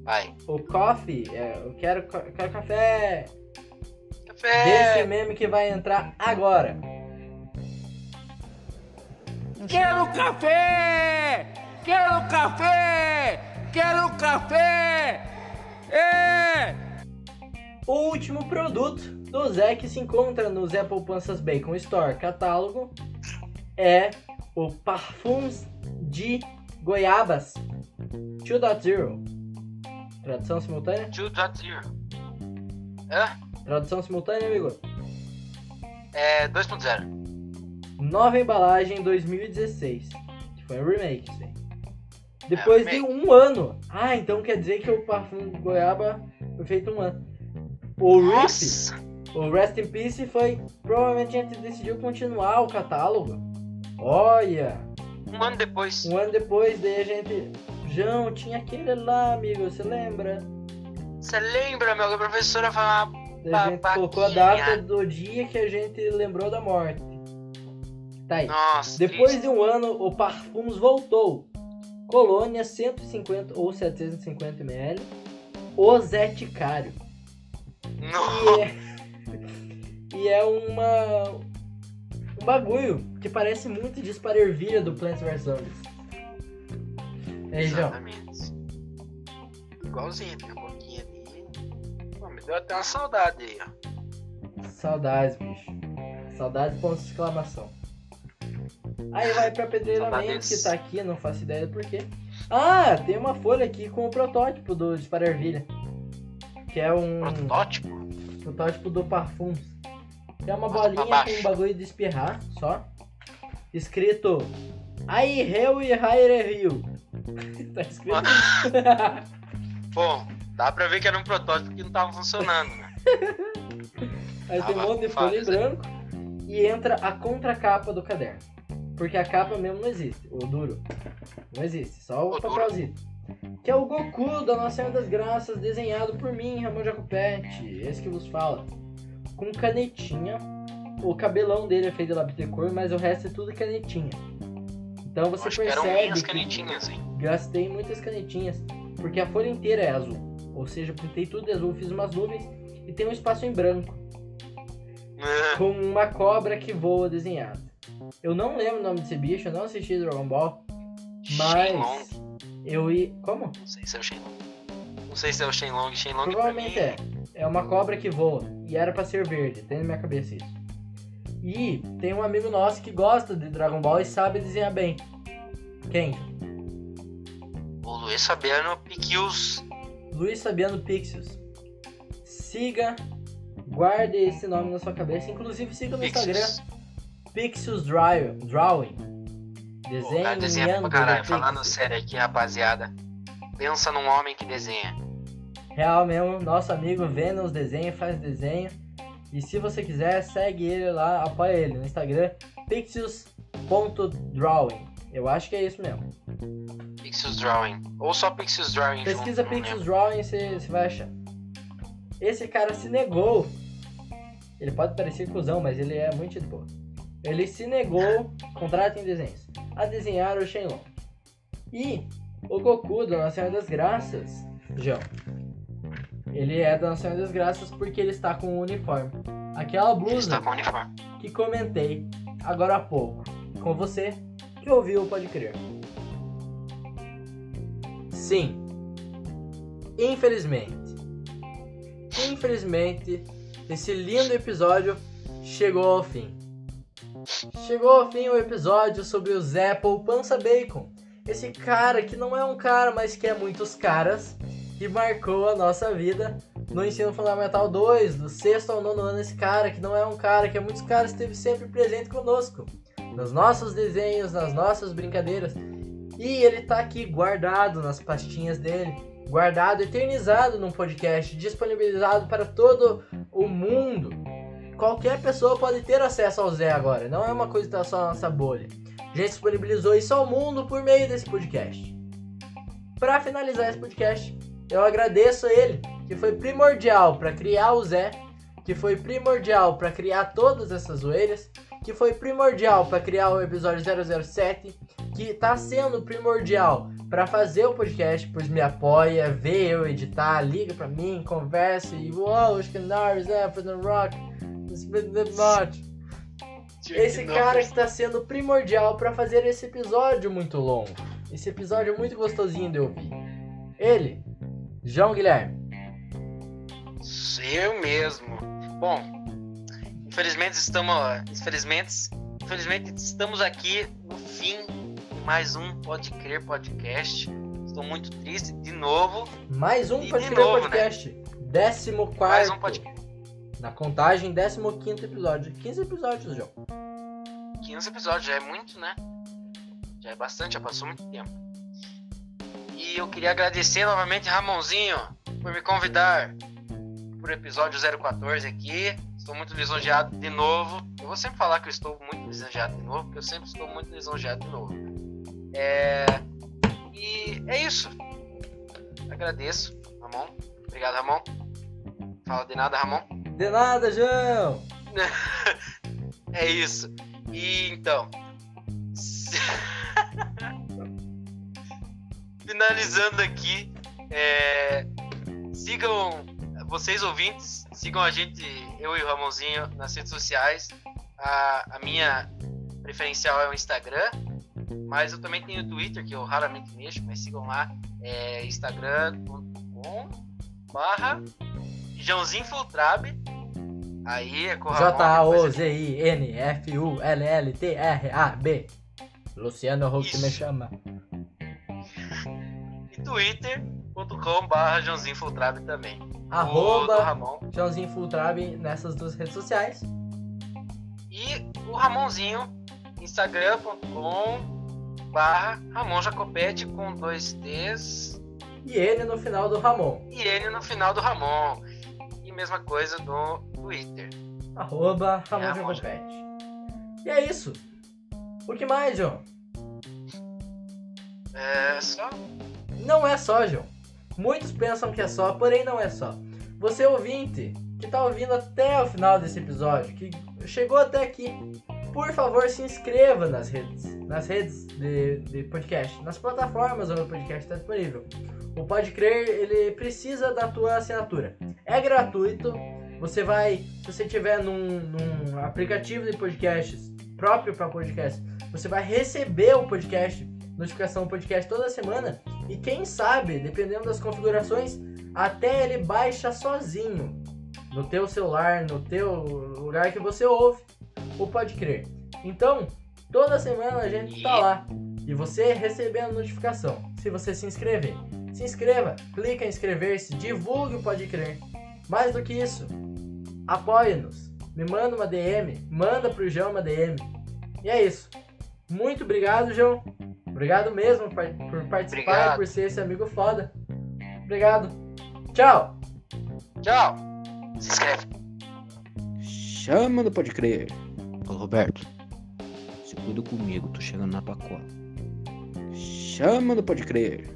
vai. O coffee, é, eu quero, co- quero café. Desse Café! meme que vai entrar agora. Quero café! Quero café! Quero café! É! O último produto do Zé que se encontra no Zé Poupanças Bacon Store catálogo é o Parfums de Goiabas 2.0. Tradução simultânea? 2.0. Hã? Tradução simultânea, amigo? É 2.0. Nova embalagem 2016. Que foi um remake, isso aí. Depois É, de um ano. Ah, então quer dizer que o Parfum Goiaba foi feito um ano. O Rip! O Rest in Peace foi. Provavelmente a gente decidiu continuar o catálogo. Olha! Um ano depois. Um ano depois, daí a gente. João, tinha aquele lá, amigo, você lembra? Você lembra, meu? A professora falava. A gente colocou a data do dia que a gente lembrou da morte. Tá aí. Nossa. Depois triste. de um ano, o Parfums voltou. Colônia 150 ou 750 ml. O Zé Ticário. Não. E é, e é uma. Um bagulho que parece muito Dispara Ervilha do Plants vs Zombies. Aí, João? Igualzinho, tem a boquinha ali. Pô, me deu até uma saudade aí, ó. Saudades, bicho. Saudades, ponto de exclamação. Aí vai pra pedreiramento que tá aqui, não faço ideia do porquê. Ah, tem uma folha aqui com o protótipo do Dispara Ervilha. Que é um Protótipo? protótipo do Parfums. Que é uma bolinha com um bagulho de espirrar, só. Escrito Ai Reu e Haire Rio. tá escrito. Bom, dá pra ver que era um protótipo que não tava funcionando, né? Aí tem um Tava monte de folha em branco e entra a contracapa do caderno. Porque a capa mesmo não existe, o duro. Não existe, só o, papelzinho. Que é o Goku da Nossa Senhora das Graças, desenhado por mim, Ramon Jacopete, esse que vos fala. Com canetinha. O cabelão dele é feito de lápis de cor, mas o resto é tudo canetinha. Então você Acho que eram percebe minhas que canetinhas, hein? gastei muitas canetinhas, porque a folha inteira é azul. Ou seja, pintei tudo de azul, fiz umas nuvens e tem um espaço em branco com uma cobra que voa desenhada. Eu não lembro o nome desse bicho, eu não assisti Dragon Ball, Shenlong. mas eu ia. Como? Não sei se é o Shenlong. Não sei se é o Shenlong. Shenlong Provavelmente é. É uma cobra que voa. E era pra ser verde, tem na minha cabeça isso. E tem um amigo nosso que gosta de Dragon Ball e sabe desenhar bem. Quem? O Luiz Fabiano Piquios. Luiz Fabiano Pixios. Siga, guarde esse nome na sua cabeça. Inclusive siga no Instagram Draw- Drawing. Pô, o cara desenha Desenhando pra caralho. do Falando sério aqui, rapaziada. Pensa num homem que desenha. Real mesmo, nosso amigo vendo os desenhos, faz desenho. E se você quiser, segue ele lá, apoia ele no Instagram, pixios.drawing. Eu acho que é isso mesmo. Pixios Drawing. Ou só Pixios Drawing Pesquisa junto, Pixios lembro. Drawing e você vai achar. Esse cara se negou. Ele pode parecer cuzão, mas ele é muito de boa. Ele se negou, contrato em desenhos, a desenhar o Shenlong. E o Goku da Nossa Senhora das Graças, João. Ele é da Nossa Senhora das Graças porque ele está com o uniforme. Aquela blusa uniforme. que comentei agora há pouco com você que ouviu Pode Crer. Sim, infelizmente, infelizmente, esse lindo episódio chegou ao fim. Chegou ao fim o episódio sobre o Zé Poupança Bacon. Esse cara que não é um cara, mas que é muitos caras, que marcou a nossa vida no ensino fundamental 2, do sexto ao nono ano, esse cara que não é um cara, que é muitos caras, esteve sempre presente conosco. Nos nossos desenhos, nas nossas brincadeiras. E ele tá aqui guardado nas pastinhas dele, guardado, eternizado num podcast, disponibilizado para todo o mundo. Qualquer pessoa pode ter acesso ao Zé agora, não é uma coisa que tá só na nossa bolha. A gente disponibilizou isso ao mundo por meio desse podcast. Para finalizar esse podcast, eu agradeço a ele que foi primordial para criar o Zé, que foi primordial para criar todas essas zoeiras, que foi primordial para criar o episódio 007, que tá sendo primordial para fazer o podcast, pois me apoia, vê eu editar, liga para mim, conversa e uou, os canários, é, no rock, esse cara que está sendo primordial para fazer esse episódio muito longo, esse episódio muito gostosinho de ouvir. Ele, João Guilherme. Eu mesmo. Bom, infelizmente estamos, infelizmente, infelizmente estamos aqui no fim de mais um Pode Crer podcast. Estou muito triste de novo. Mais um E Pode de Crer novo, podcast. Décimo quarto. Mais um podcast. Na contagem, 15 episódio. 15 episódios, João. 15 episódios, já é muito, né? Já é bastante, já passou muito tempo. E eu queria agradecer novamente Ramonzinho por me convidar pro episódio 014 aqui. Estou muito lisonjeado de novo. Eu vou sempre falar que eu estou muito lisonjeado de novo, porque eu sempre estou muito lisonjeado de novo. É... E é isso. Agradeço, Ramon. Obrigado, Ramon. Fala de nada, Ramon. De nada, João! É isso. E então. Finalizando aqui, é, sigam vocês ouvintes, sigam a gente, eu e o Ramonzinho, nas redes sociais. A, a minha preferencial é o Instagram, mas eu também tenho o Twitter, que eu raramente mexo, mas sigam lá, é instagram.com barra Joãozinho Fultrabe. Aí é gente- J-O-Z-I-N-F-U-L-L-T-R-A-B. Luciano Huck me chama. e twitter.com barra Joãozinho Fultrabe também. Arroba Ramon. Joãozinho Fultrabe nessas duas redes sociais. E o Ramonzinho, instagram.com barra Ramon Jacopete com dois T's E ele no final do Ramon. e ele no final do Ramon. Mesma coisa no Twitter. Arroba Ramon É, Ramon. E é isso. O que mais, João? É só. Não é só, João. Muitos pensam que é só, porém não é só. Você ouvinte que tá ouvindo até o final desse episódio, que chegou até aqui, por favor se inscreva nas redes, nas redes de, de podcast, nas plataformas onde o podcast está disponível. O Pode Crer, ele precisa da tua assinatura. É gratuito. Você vai, se você tiver num, num aplicativo de podcasts próprio para podcast, você vai receber o podcast, notificação do podcast toda semana e quem sabe, dependendo das configurações, até ele baixa sozinho no teu celular, no teu lugar que você ouve o Pode Crer. Então, toda semana a gente tá lá e você recebendo notificação. Se você se inscrever, se inscreva, clica em inscrever-se, divulgue o Pode Crer. Mais do que isso, apoie-nos. Me manda uma DM, manda pro João uma DM. E é isso. Muito obrigado, João. Obrigado mesmo por participar e Obrigado. por ser esse amigo foda. Obrigado. Tchau. Tchau! Se inscreve. Chama do Pode Crer. Ô Roberto, se cuida comigo, tô chegando na tua cola. Chama do Pode Crer.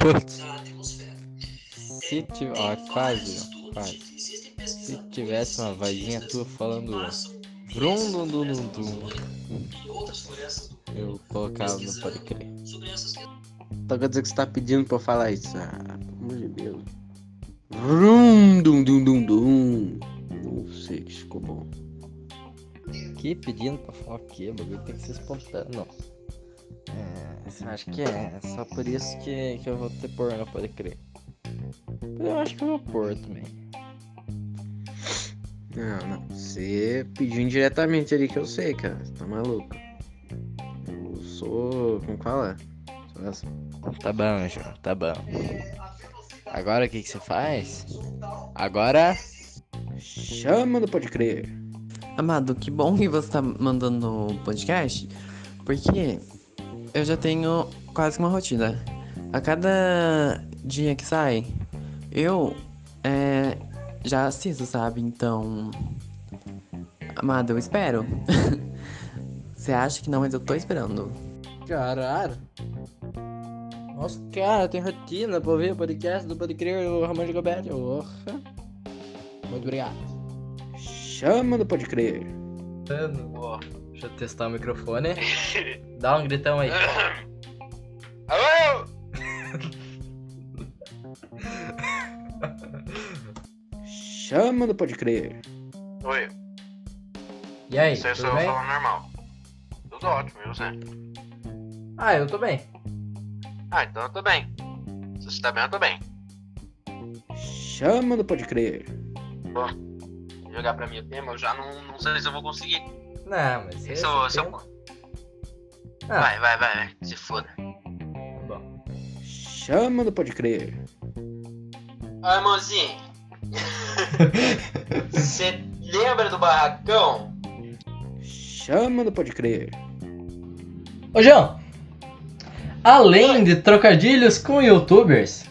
Putz. Se tiver. Ó, quase, ó, quase. Se tivesse uma vozinha tua falando. Vrum, dum, dum, dum, dum. Eu colocava no Pode Crer. Então quer dizer que você tá pedindo pra eu falar isso? Ah, pelo amor de Deus. Vrum, dum, dum, dum, dum. Não sei que ficou bom. Que pedindo pra falar o quê? O bagulho tem que ser espontâneo. É, acho que é. Só por isso que, que eu vou ter pôr, não pode crer. Eu acho que eu vou pôr também. Não, não. Você pediu indiretamente ali que eu sei, cara. Você tá maluco. Eu sou. Como fala? Sou. Tá bom, João, tá bom. Agora o que, que você faz? Agora. Chama do Pode Crer. Amado, que bom que você tá mandando o podcast, porque eu já tenho quase uma rotina. A cada dia que sai, eu é, já assisto, sabe? Então, amado, eu espero. Você acha que não, mas eu tô esperando. Caralho. Nossa, cara, tem rotina pra ouvir o podcast do Pode Crer o Ramon Gilberto. Porra. Muito obrigado. Chama do Pode Crer. Mano, Ó. Deixa eu testar o microfone. Dá um gritão aí. Alô? Chama do Pode Crer. Oi, E aí, aí tudo bem? falando normal. Tudo ótimo, e você? Ah, eu tô bem. Ah, então eu tô bem. Se você tá bem, eu tô bem. Chama do Pode Crer. Jogar pra mim o tema, eu já não, não sei se eu vou conseguir. Não, mas Esse esse é o- esse é tempo- Ah, Vai, vai, vai, vai. Se foda. bom. Chama do Pode Crer. Ó, irmãozinho. Você lembra do barracão? Chama do Pode Crer. Ô, João. Além de trocadilhos com youtubers,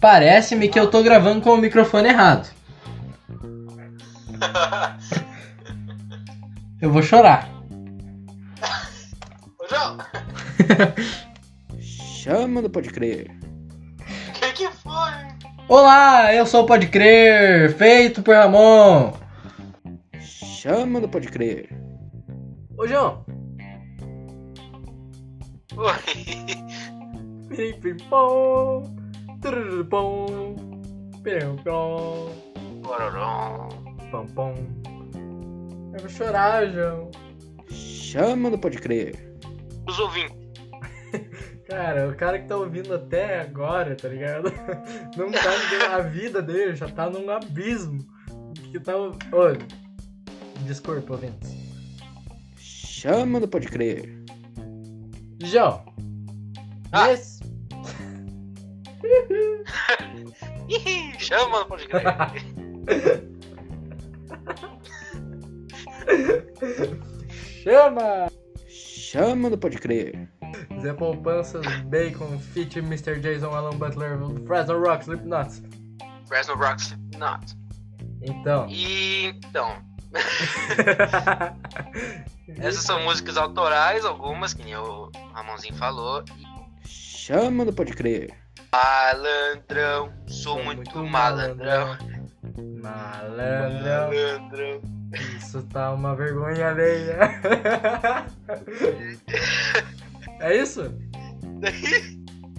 parece-me que eu tô gravando com o microfone errado. Eu vou chorar. Ô, João, Chama do Pode Crer. o que que foi? Olá, eu sou o Pode Crer, feito por Ramon. Chama do Pode Crer. Ô, João. Oi. Pim, pim, pom. Trrr, pom. Pim, pom. Bororom. Pom, pom. Eu vou chorar, João. Chama do Pode Crer. Os ouvintes. Cara, o cara que tá ouvindo até agora, tá ligado? Não tá a vida dele, já tá num abismo. Que tá. Ô, desculpa, ouvintes. Chama do Pode Crer. João. Ah. Chama, não pode crer. Chama! Chama do Pode Crer. Zé Poupanças, Bacon, Fit, Mr. Jason, Alan Butler, Fresno Rock, Slipknot. Fresno Rocks Not. Então. E então, essas são músicas autorais, algumas, que nem o Ramonzinho falou. Chama do Pode Crer. Malandrão, sou muito malandrão. Malandrão. Malandrão. Isso tá uma vergonha alheia. É isso?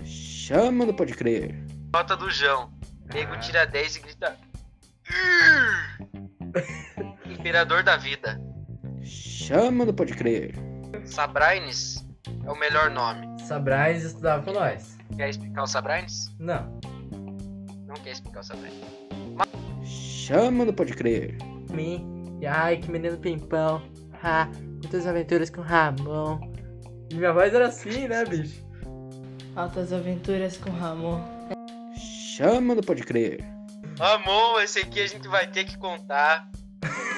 Chama do Pode Crer. Nota do João. Nego tira 10 e grita. Imperador da vida. Chama do Pode Crer. Sabraines é o melhor nome. Sabrais estudava com nós. Quer explicar o Sabraines? Não. Não quer explicar o Sabraines. Chama do Pode Crer. Mim. E ai, que menino pimpão. Ha, muitas aventuras com Ramon. Minha voz era assim, né, bicho? Altas aventuras com Ramon. Chama do Pode Crer. Amor, esse aqui a gente vai ter que contar.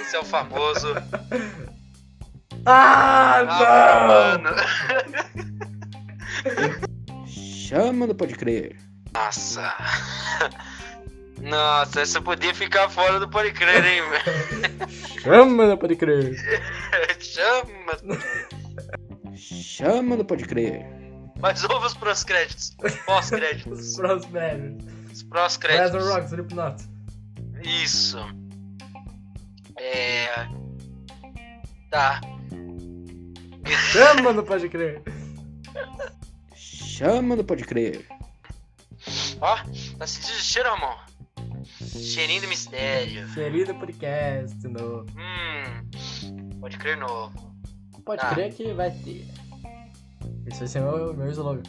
Esse é o famoso. Ah, Ah, não! mano. Chama do Pode Crer. Nossa. Nossa, essa podia ficar fora do pode crer, hein, velho? Chama, não pode crer. Chama. Chama do Pode Crer. Mas ouve os pós-créditos. Os Pós-créditos. próximos. Os pós-créditos. Rock, Slipknot. Isso. É. Tá. Chama, não pode crer. Chama do Pode Crer. Ó, tá se desistindo, amor. Cheirinho do mistério. Querido podcast no. Hum. Pode crer novo. Pode Ah. crer que vai ter. Esse vai ser meu, meu slogan.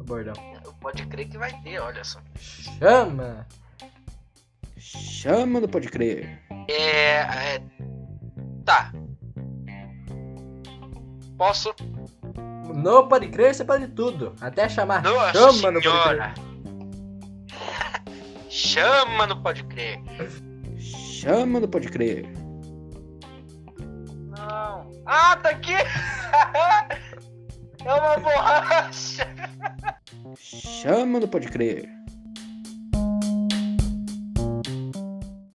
O bordão. Pode crer que vai ter, olha só. Chama! Chama do Pode Crer. É. é tá. Posso? No pode crer, você pode tudo. Até chamar. Nossa Chama, não pode senhora. crer. Chama, não pode crer. Chama do Pode Crer. Não. Ah, tá aqui! é uma borracha! Chama do Pode Crer.